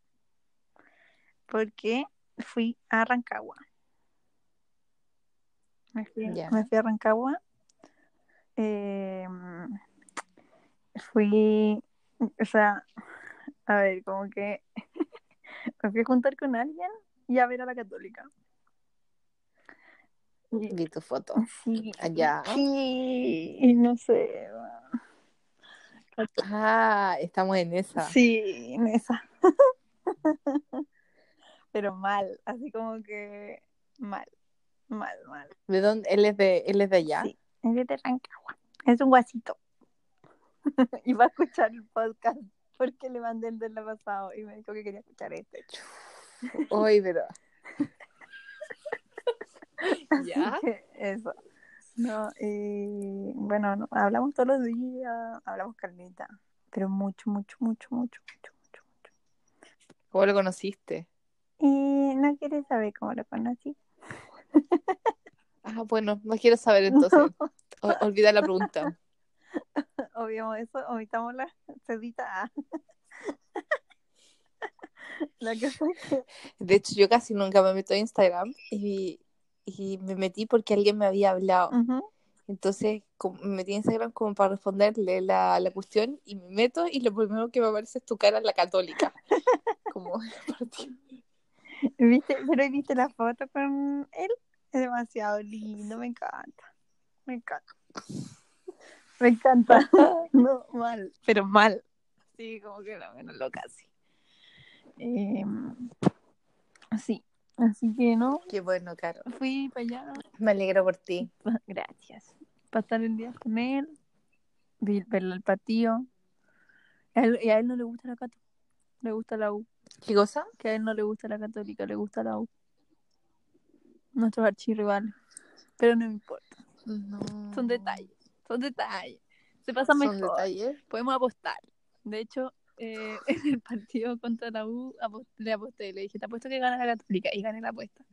Porque fui a Rancagua. Me fui, me fui a Rancagua. Eh, fui, o sea, a ver, como que [laughs] me fui a juntar con alguien y a ver a la católica. Vi tu foto. Sí, Allá. sí, y no sé. Ah, estamos en esa. Sí, en esa. [laughs] Pero mal, así como que mal, mal, mal. ¿De dónde? ¿Él es de, él es de allá? Sí, es de Rancagua. Es un guasito. [laughs] y va a escuchar el podcast porque le mandé el del pasado y me dijo que quería escuchar este. Hoy, pero. ¿Ya? [laughs] eso. No, eh, bueno, no, hablamos todos los días, hablamos calmita, pero mucho, mucho, mucho, mucho, mucho, mucho, mucho. ¿Cómo lo conociste? Y no quieres saber cómo lo conocí. [laughs] Ah, bueno, no quiero saber [laughs] entonces. O- olvida la pregunta. Obviamos eso, omitamos la cedita A. La cosa es que De hecho, yo casi nunca me meto a Instagram y, y me metí porque alguien me había hablado. Entonces me metí a Instagram como para responderle la, la cuestión y me meto y lo primero que me aparece es tu cara en la católica. [laughs] Como [laughs] ¿Viste? Pero viste la foto con él. Es demasiado lindo, me encanta. Me encanta. Me encanta. [laughs] No, mal, pero mal. Sí, como que la menos loca, sí. Eh, sí, así que no, Qué bueno, Caro. fui para allá. Me alegro por ti. [laughs] Gracias. Pasar el día con él, vi- ver el partido. A él- y a él no le gusta la Cato, le gusta la U. ¿Qué cosa? Que a él no le gusta la Católica, le gusta la U. Nuestros archirrivales. Pero no me importa, No. son detalles, son detalles. Se pasa Son mejor, detalles. podemos apostar. De hecho, eh, [laughs] en el partido contra la U le aposté, le dije, te apuesto que gana la Católica y gané la apuesta.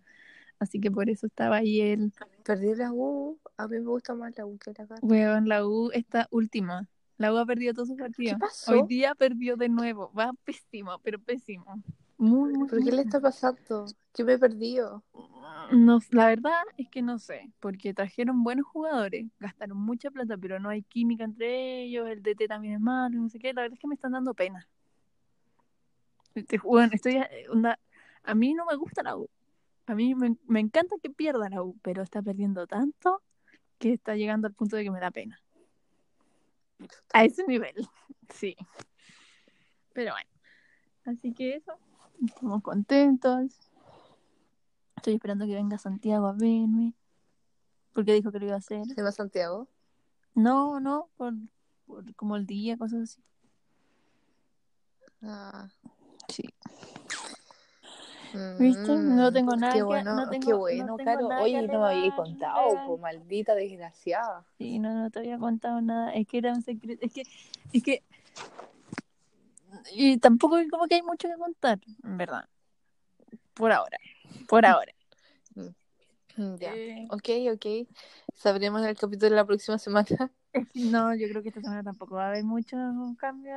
Así que por eso estaba ahí él. Perdí la U. A mí me gusta más la U que la Caro. Weón, la U está última. La U ha perdido todos sus ¿Qué partidos. pasó? Hoy día perdió de nuevo. Va pésimo, pero pésimo. Muy, muy, ¿Por qué le está pasando? ¿Qué me he perdido? No, la verdad es que no sé, porque trajeron buenos jugadores, gastaron mucha plata, pero no hay química entre ellos, el DT también es malo, no sé qué, la verdad es que me están dando pena. Estoy, eh, a mí no me gusta la U, a mí me, me encanta que pierda la U, pero está perdiendo tanto que está llegando al punto de que me da pena. A ese nivel, [laughs] sí. Pero bueno, así que eso, estamos contentos. Estoy esperando que venga Santiago a verme. Porque dijo que lo iba a hacer. ¿Se llama Santiago? No, no, por, por como el día, cosas así. Ah. Sí. ¿Viste? No tengo nada Qué que- no tengo- qué no bueno, tengo Caro. nada Oye, no me había contado, po, maldita desgraciada. Sí, no, no te había contado nada. Es que era un secreto. Es que, es que. Y tampoco como que hay mucho que contar, en verdad. Por ahora. Por ahora. Mm, Ya. Eh, Ok, ok. Sabremos el capítulo de la próxima semana. [laughs] no, yo creo que esta semana tampoco va a haber mucho cambio.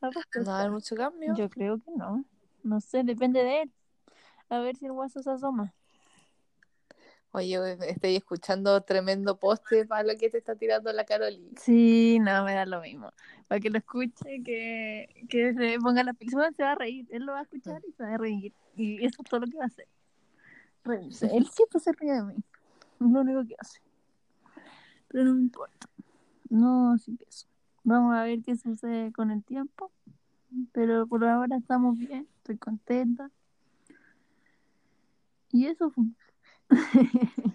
No va a haber mucho cambio. Yo creo que no. No sé, depende de él. A ver si el guaso se asoma. Oye, estoy escuchando tremendo poste para lo que te está tirando la Caroli. Sí, no, me da lo mismo. Para que lo escuche, que, que se ponga la pizza, se va a reír. Él lo va a escuchar y se va a reír. Y eso es todo lo que va a hacer. Reírse. Él [laughs] siempre se ríe de mí. Es lo único que hace. Pero no me importa. No, así que eso. Vamos a ver qué sucede con el tiempo. Pero por ahora estamos bien. Estoy contenta. Y eso fue.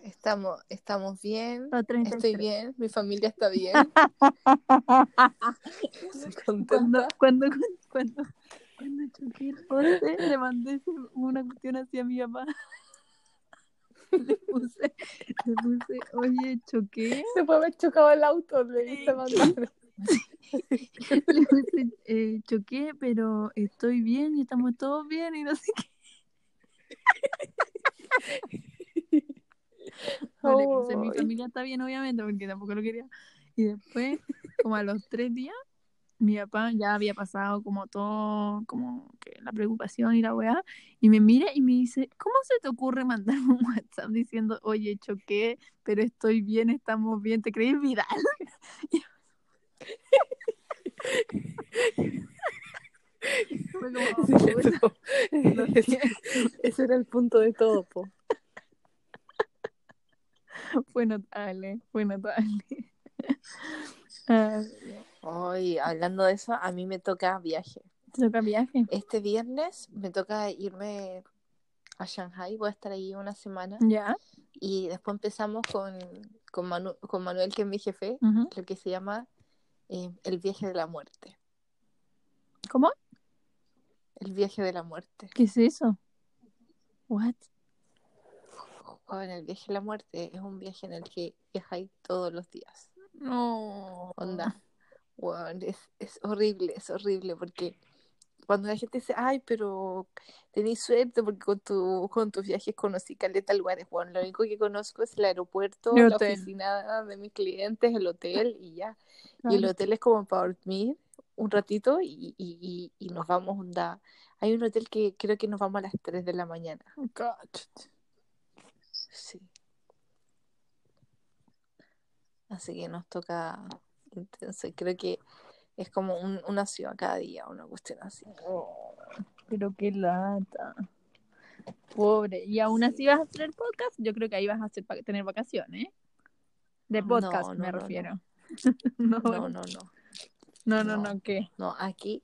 Estamos, estamos bien. Los 33. Estoy bien. Mi familia está bien. [laughs] [laughs] Cuando, cuando, cuando, cuando choqué el poste, le mandé una cuestión así a mi papá. [laughs] Le puse, le puse, oye, choqué. Se puede haber chocado el auto. Le diste mandar. Le puse, eh, choqué, pero estoy bien y estamos todos bien y no sé qué. No le puse, mi familia está bien, obviamente, porque tampoco lo quería. Y después, como a los tres días, mi papá ya había pasado como todo, como que la preocupación y la weá, y me mira y me dice, ¿cómo se te ocurre mandar un WhatsApp diciendo, oye, choqué, pero estoy bien, estamos bien, ¿te crees viral? [laughs] Fue como, [laughs] eso, siento. [laughs] ese era el punto de todo, po. [laughs] Fue notable, fue notable. [laughs] Ah, Hoy, hablando de eso, a mí me toca viaje. ¿Te toca viaje? Este viernes me toca irme a Shanghai, voy a estar ahí una semana. Ya. Y después empezamos con, con, Manu- con Manuel, que es mi jefe, lo que se llama eh, el viaje de la muerte. ¿Cómo? El viaje de la muerte. ¿Qué es eso? What? Bueno, el viaje de la muerte es un viaje en el que viajáis todos los días. No. Onda. Es, es horrible, es horrible porque cuando la gente dice, ay, pero tenéis suerte porque con, tu, con tus viajes conocí caleta lugares. Bueno, lo único que conozco es el aeropuerto, El la hotel. oficina de mis clientes, el hotel y ya. Y el hotel es como para dormir un ratito y, y, y, y nos vamos, onda. Hay un hotel que creo que nos vamos a las 3 de la mañana. Cáchate. Sí. Así que nos toca intenso. Creo que es como un- una ciudad cada día, una cuestión así. Oh, pero qué lata. Pobre. Y aún así vas a hacer el podcast. Yo creo que ahí vas a hacer tener vacaciones. De podcast no, me no, refiero. [laughs] No, No, no, no. no, no, ¿qué? No, aquí,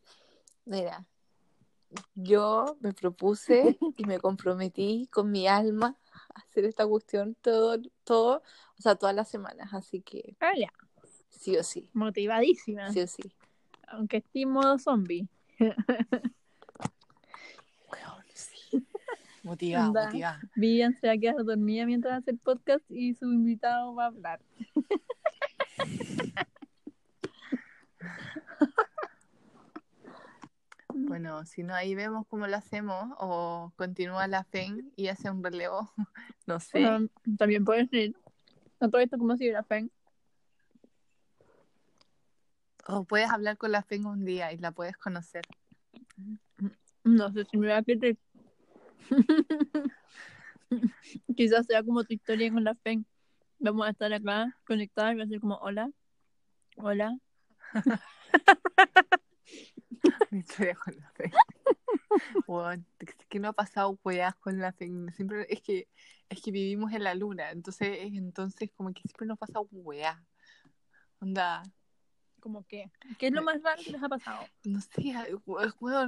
mira, yo me propuse y me comprometí con mi alma hacer esta cuestión todo, todo, o sea, todas las semanas. Así que Ah, ya. sí o sí, Motivadísima. sí o sí. Aunque esté en modo zombie. [laughs] Weón, sí. Motivada, Anda. motivada. Vivian se va a quedar dormida mientras hace el podcast y su invitado va a hablar. [laughs] Bueno, si no, ahí vemos cómo lo hacemos o continúa la FEN y hace un relevo, [laughs] no sé. Bueno, también puedes ir. A todo esto como si era fan. O puedes hablar con la FEN un día y la puedes conocer. No sé si me va a querer. [laughs] Quizás sea como tu historia con la FEN. Vamos a estar acá conectadas y va a ser como hola. Hola. [laughs] [laughs] Historia con la. Weón, es que no ha pasado weas con la FEN. Siempre es que es que vivimos en la luna, entonces entonces como que siempre nos pasa weas. Onda, ¿Cómo qué? ¿Qué es lo más raro que les ha pasado? no sé,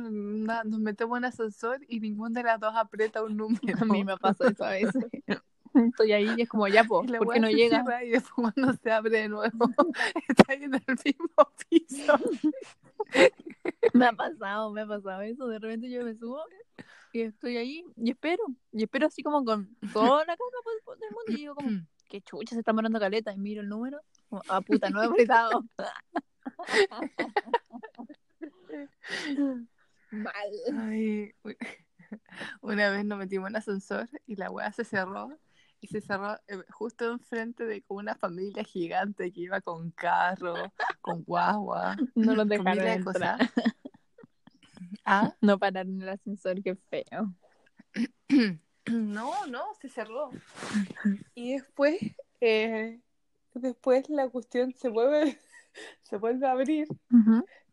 na- nos metemos en ascensor y ninguna de las dos aprieta un número. A mí me pasa eso a veces. Estoy ahí y es como ya, po, [laughs] ¿por qué no llega? Y después cuando se abre de nuevo, [laughs] está ahí en el mismo piso. [laughs] Me ha pasado, me ha pasado eso. De repente yo me subo y estoy ahí y espero. Y espero así como con toda la calma del mundo. Y digo como, [laughs] qué chucha, se está morando caleta. Y miro el número. Como, ah, puta, no he apretado. [laughs] Mal. Ay, una vez nos metimos en ascensor y la weá se cerró y se cerró eh, justo enfrente de como una familia gigante que iba con carro, con guagua, No con dejaron de entrar. cosas. [laughs] Ah, No pararon en el ascensor, qué feo. [clears throat] no, no, se cerró. Y después, eh, después la cuestión se vuelve, [laughs] se vuelve a abrir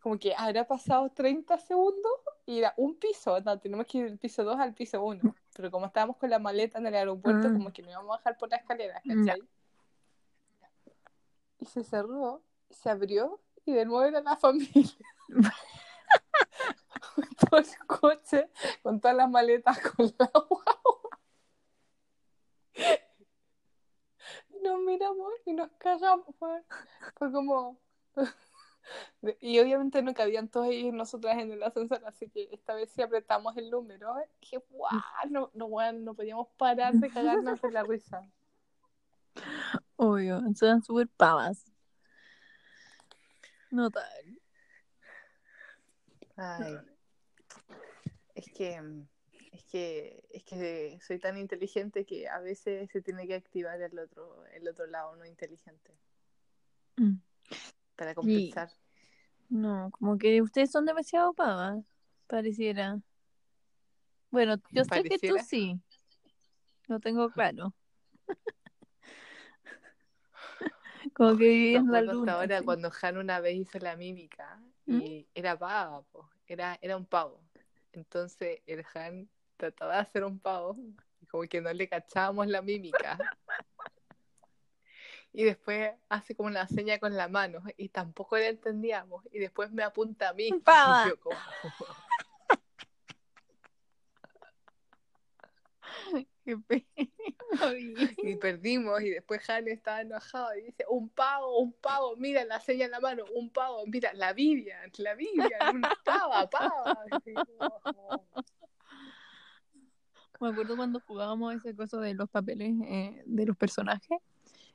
como que habrá pasado 30 segundos y era un piso, no, tenemos que ir del piso 2 al piso 1, pero como estábamos con la maleta en el aeropuerto, Ah. como que no íbamos a bajar por la escalera. ¿cachai? Y se cerró, se abrió y de nuevo era la familia. [laughs] Todo el coche con todas las maletas con la guagua. cagamos, fue, fue como... Y obviamente no cabían todos ellos y nosotras en el ascensor, así que esta vez sí apretamos el número, que guau, [laughs] no, no, weón, no podíamos parar de cagarnos de la risa. [laughs] Obvio, son súper pavas. No tal. Ay. Es que, es que, es que soy tan inteligente que a veces se tiene que activar el otro, el otro lado no inteligente. Mm. Para compensar. No, como que ustedes son demasiado pavas, pareciera. Bueno, yo sé que tú Pareciera. sí. Lo tengo claro. [laughs] como que viví Me en la luna. ahora sí. cuando Han una vez hizo la mímica ¿Mm? y era pava, po, era, era un pavo. Entonces el Han trataba de hacer un pavo y como que no le cachábamos la mímica. [laughs] Y después hace como una seña con la mano y tampoco le entendíamos. Y después me apunta a mí. Pava. Y yo como, [laughs] [laughs] y perdimos y después Han estaba enojado y dice, un pavo, un pavo, mira la seña en la mano, un pavo, mira, la Vivian, la Vivian, una pava, pava. Como, Me acuerdo cuando jugábamos ese coso de los papeles eh, de los personajes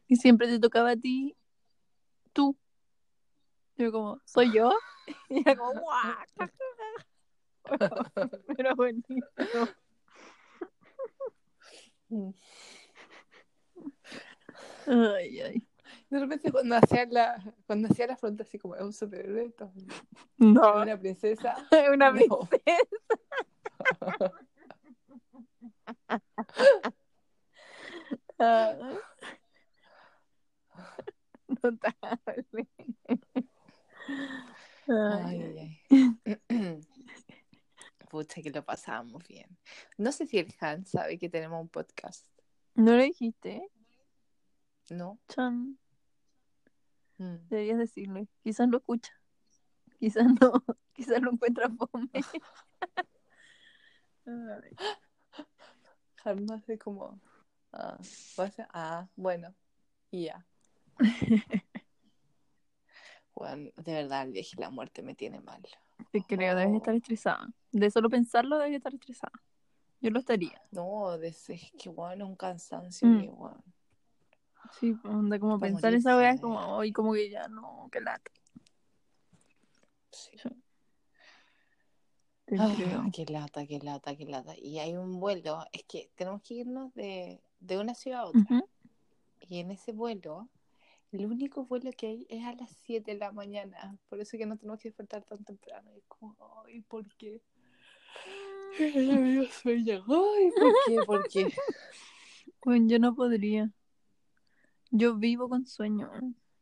y siempre te tocaba a ti, tú. Yo como, ¿soy yo? [laughs] Y era como, [laughs] ¡guau! [laughs] Pero buenísimo. Ay, ay. De repente cuando hacía la, cuando hacía la fronte así como es un superhéroe, No, una princesa. es una No. princesa. Ay. Notable. Ay, Ay, ay. [clears throat] Pucha, que lo pasábamos bien. No sé si el Han sabe que tenemos un podcast, ¿No le dijiste? ¿no? Chan, Mm. deberías decirle. Quizás lo escucha. Quizás no. [laughs] Quizás lo encuentra fome. [laughs] Han hace como, ah, a ah, bueno, y ya. Bueno, de verdad, el viaje y la muerte me tiene mal. Te creo, debes estar estresada. De solo pensarlo, debes estar estresada. Yo lo estaría. No, de- es que bueno, un cansancio Mm. que bueno. Sí, onda como Pa' pensar esa wea es como, hoy como que ya no, qué lata. Sí. Te creo. qué lata, qué lata, qué lata. Y hay un vuelo, es que tenemos que irnos de, de una ciudad a otra. Ujú. Y en ese vuelo, el único vuelo que hay es a las 7 de la mañana. Por eso que no tenemos que despertar tan temprano. Y es como, ay, ¿por qué? [laughs] Sueño. Ay, ¿por qué? ¿Por qué? [laughs] Bueno, yo no podría. Yo vivo con sueño.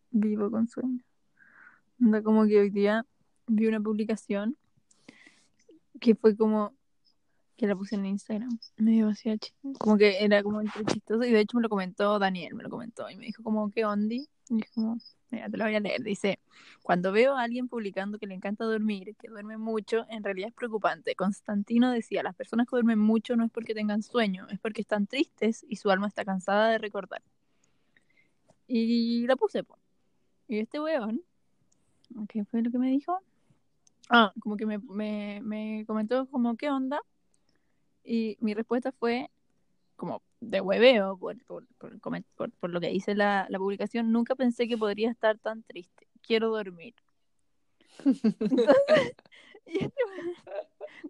Vivo con sueño. Como que hoy día vi una publicación que fue como que la puse en Instagram. Me dio chi- Como que era como entre chistoso. Y de hecho me lo comentó Daniel, me lo comentó. Y me dijo como, ¿qué ondi? Y dije como, mira, te lo voy a leer. Dice, cuando veo a alguien publicando que le encanta dormir, que duerme mucho, en realidad es preocupante. Constantino decía, las personas que duermen mucho no es porque tengan sueño, es porque están tristes y su alma está cansada de recordar. Y la puse. Y este weón, ¿qué fue lo que me dijo? Ah, como que me, me, me comentó como, ¿qué onda? Y mi respuesta fue como de hueveo por, por, por, lo que dice la, la publicación. Nunca pensé que podría estar tan triste. Quiero dormir. Entonces, [laughs] [laughs] y este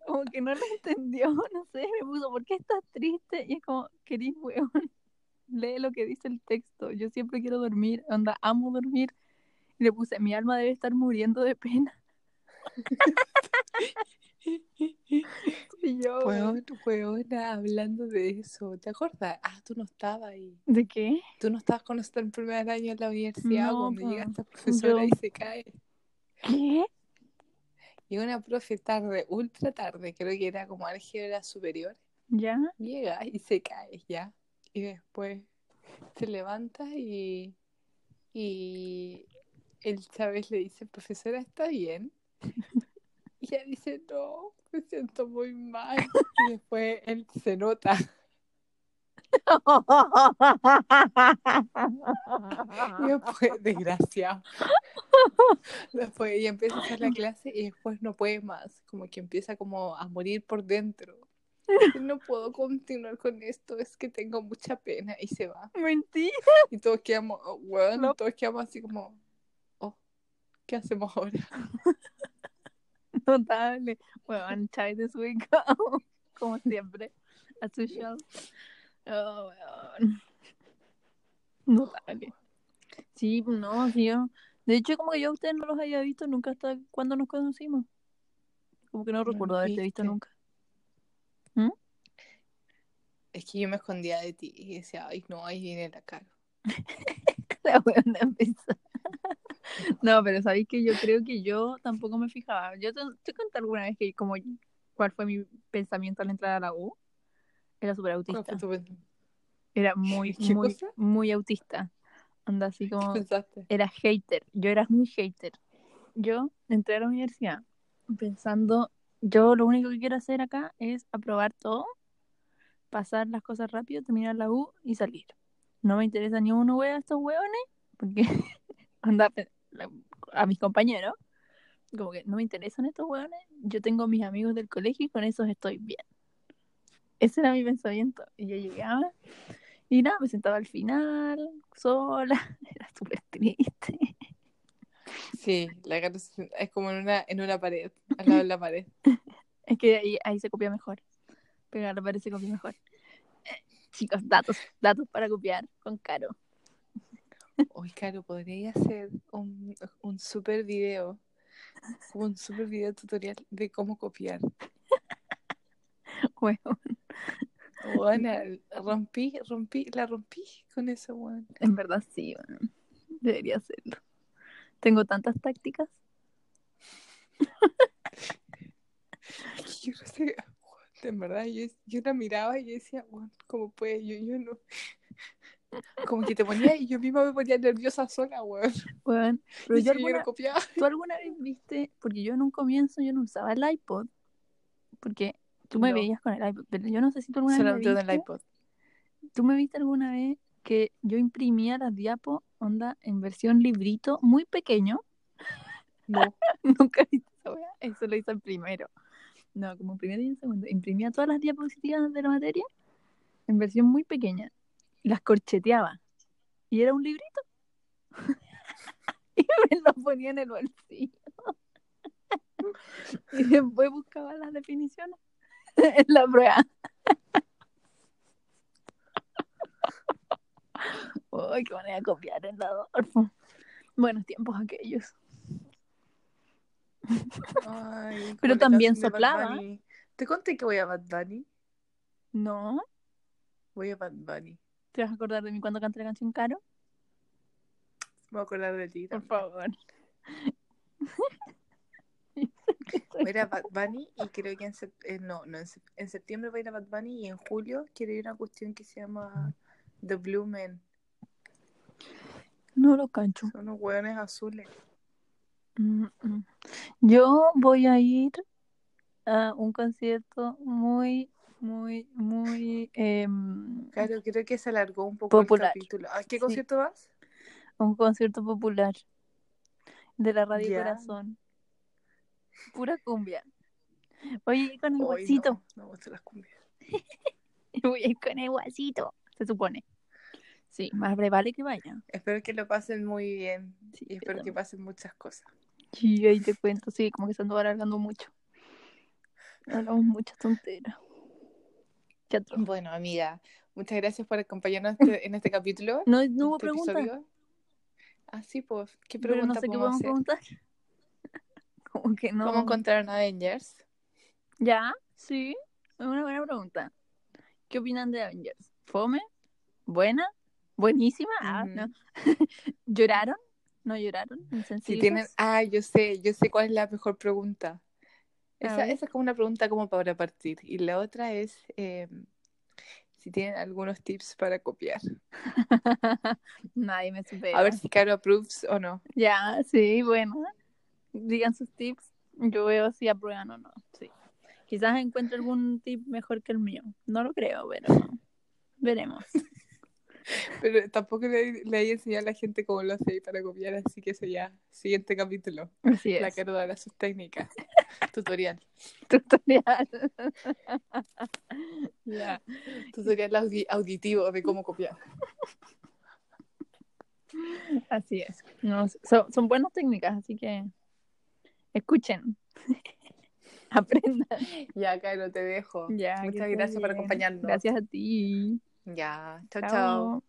como que no lo entendió, no sé, me puso, ¿por qué estás triste? Y es como, querís, weón, lee lo que dice el texto. Yo siempre quiero dormir, onda, amo dormir. Y le puse, mi alma debe estar muriendo de pena. [laughs] [laughs] yo, Weón, hablando de eso, ¿te acuerdas? Ah, tú no estabas ahí. ¿de qué? Tú no estabas con nosotros el primer año en la universidad No, cuando llega esta profesora Yo- y se cae. ¿Qué? Y una profe tarde, ultra tarde, creo que era como álgebra superior, ¿Ya? llega y se cae, ¿ya? Y después se levanta y, y el Chávez le dice, profesora, ¿está bien? [laughs] Y ella dice, no, me siento muy mal. Y después él se nota Y después, desgraciado. Después ella empieza a hacer la clase y después no puede más. Como que empieza como a morir por dentro. No puedo continuar con esto, es que tengo mucha pena. Y se va. Mentira. Y todos quedamos, oh, weón, No. todos quedamos así como, oh, ¿qué hacemos ahora? [laughs] Notable. Bueno, Chai desubicado. [laughs] Como siempre. As usual. Oh, weón. Notable. Sí, no, sí, yo. De hecho, como que yo a ustedes no los había visto nunca hasta cuando nos conocimos. Como que no recuerdo haberte visto nunca. Es que yo me escondía de ti y decía, ay, no, ahí viene la cara. [laughs] La weona empezó. No, pero sabéis que yo creo que yo tampoco me fijaba. Yo te, te conté alguna vez que como cuál fue mi pensamiento al entrar a la U. Era súper ¿Cuál autista. Era [laughs] muy, ¿Qué muy, cosa? muy autista. Anda así ¿Qué como pensaste? era hater. Yo era muy hater. Yo entré a la universidad pensando, yo lo único que quiero hacer acá es aprobar todo, pasar las cosas rápido, terminar la U y salir. No me interesa ni uno wea estos hueones, porque [laughs] anda a mis compañeros, como que no me interesan estos hueones. Yo tengo mis amigos del colegio y con esos estoy bien. Ese era mi pensamiento. Y yo llegaba y nada, me sentaba al final, sola, [laughs] era súper triste. Sí, la cara es como en una, en una pared, al lado de la pared. [laughs] Es que ahí, ahí se copia mejor. Pegar la pared se copia mejor. Eh, chicos, datos, datos para copiar con Caro. Hoy, Caro, podría hacer un, un super video, un super video tutorial de cómo copiar. [laughs] Bueno, Bueno, rompí, rompí, la rompí con eso, weón. en verdad sí, bueno, debería hacerlo. Tengo tantas tácticas. [laughs] Yo no sé, en verdad, yo, yo la miraba y yo decía, weón, ¿cómo puede? Yo, yo no. Como que te ponía y yo misma me ponía nerviosa sola, weón. Bueno, pero yo alguna, copiaba. [laughs] ¿tú alguna vez viste? Porque yo en un comienzo yo no usaba el iPod. Porque tú me No. veías con el iPod, pero yo no sé si tú alguna vez me en el viste. iPod. ¿Tú me viste alguna vez que yo imprimía las diapos, onda, en versión librito, muy pequeño? No. [laughs] Nunca viste esa weá. Eso lo hice en primero. No, como primero y en segundo. Imprimía todas las diapositivas de la materia en versión muy pequeña. Las corcheteaba. Y era un librito. [laughs] y me lo ponía en el bolsillo. [laughs] y después buscaba las definiciones [laughs] en la prueba. Uy, qué manera de copiar en la Adolfo. Buenos tiempos aquellos. Ay, Pero también soplaba. ¿Te conté que voy a Bad Bunny? No, Voy a Bad Bunny. ¿Te vas a acordar de mí cuando canté la canción Caro? Me voy a acordar de ti. Por favor. [laughs] Voy a ir a Bad Bunny y creo que en, eh, no, no, en septiembre voy a ir a Bad Bunny y en julio quiero ir a una cuestión que se llama The Blue Men. No lo cancho. Son unos hueones azules. Mm, mm. Yo voy a ir a un concierto muy, muy, muy em, Claro, creo que se alargó un poco Popular. el capítulo. ¿A qué Sí. concierto vas? un concierto popular de la Radio Ya. Corazón. Pura cumbia. Voy a ir con el Ay, guasito. no, no las cumbias. [laughs] Voy a ir con el guasito. Se supone. Sí, más vale que vaya. Espero que lo pasen muy bien Sí, y espero pero- que pasen muchas cosas. Sí, ahí te cuento, sí, como que se andó alargando mucho. Hablamos muchas tonteras. Bueno, amiga, muchas gracias por acompañarnos este- en este capítulo. No, no hubo este preguntas, episodio. Ah, sí, pues, ¿qué pero no pregunta sé qué podemos hacer? preguntar. [laughs] Como que no. ¿Cómo encontraron Avengers? ¿Ya? Sí, es una buena pregunta. ¿Qué opinan de Avengers? ¿Fome? ¿Buena? ¿Buenísima? Ah, Ujú. no. [laughs] ¿Lloraron? ¿No lloraron? Si tienen, ah, yo sé, yo sé cuál es la mejor pregunta. Esa, esa es como una pregunta como para partir. Y la otra es eh, si tienen algunos tips para copiar. [laughs] Nadie me supera. A ver si Caro approves o no. Ya, sí, bueno. Digan sus tips. Yo veo si aprueban o no. Sí. Quizás encuentre algún tip mejor que el mío. No lo creo, pero [laughs] Veremos. Pero tampoco le, le he enseñado a la gente cómo lo hace para copiar, así que eso ya, siguiente capítulo. Así La es. que dará sus técnicas. [laughs] Tutorial. Tutorial. [laughs] ya. Tutorial audi- auditivo de cómo copiar. Así es. No, son, son buenas técnicas, así que escuchen. [laughs] Aprendan. Ya, Caro, te dejo. Ya, Muchas gracias por acompañarnos. Gracias a ti. Ya, chao.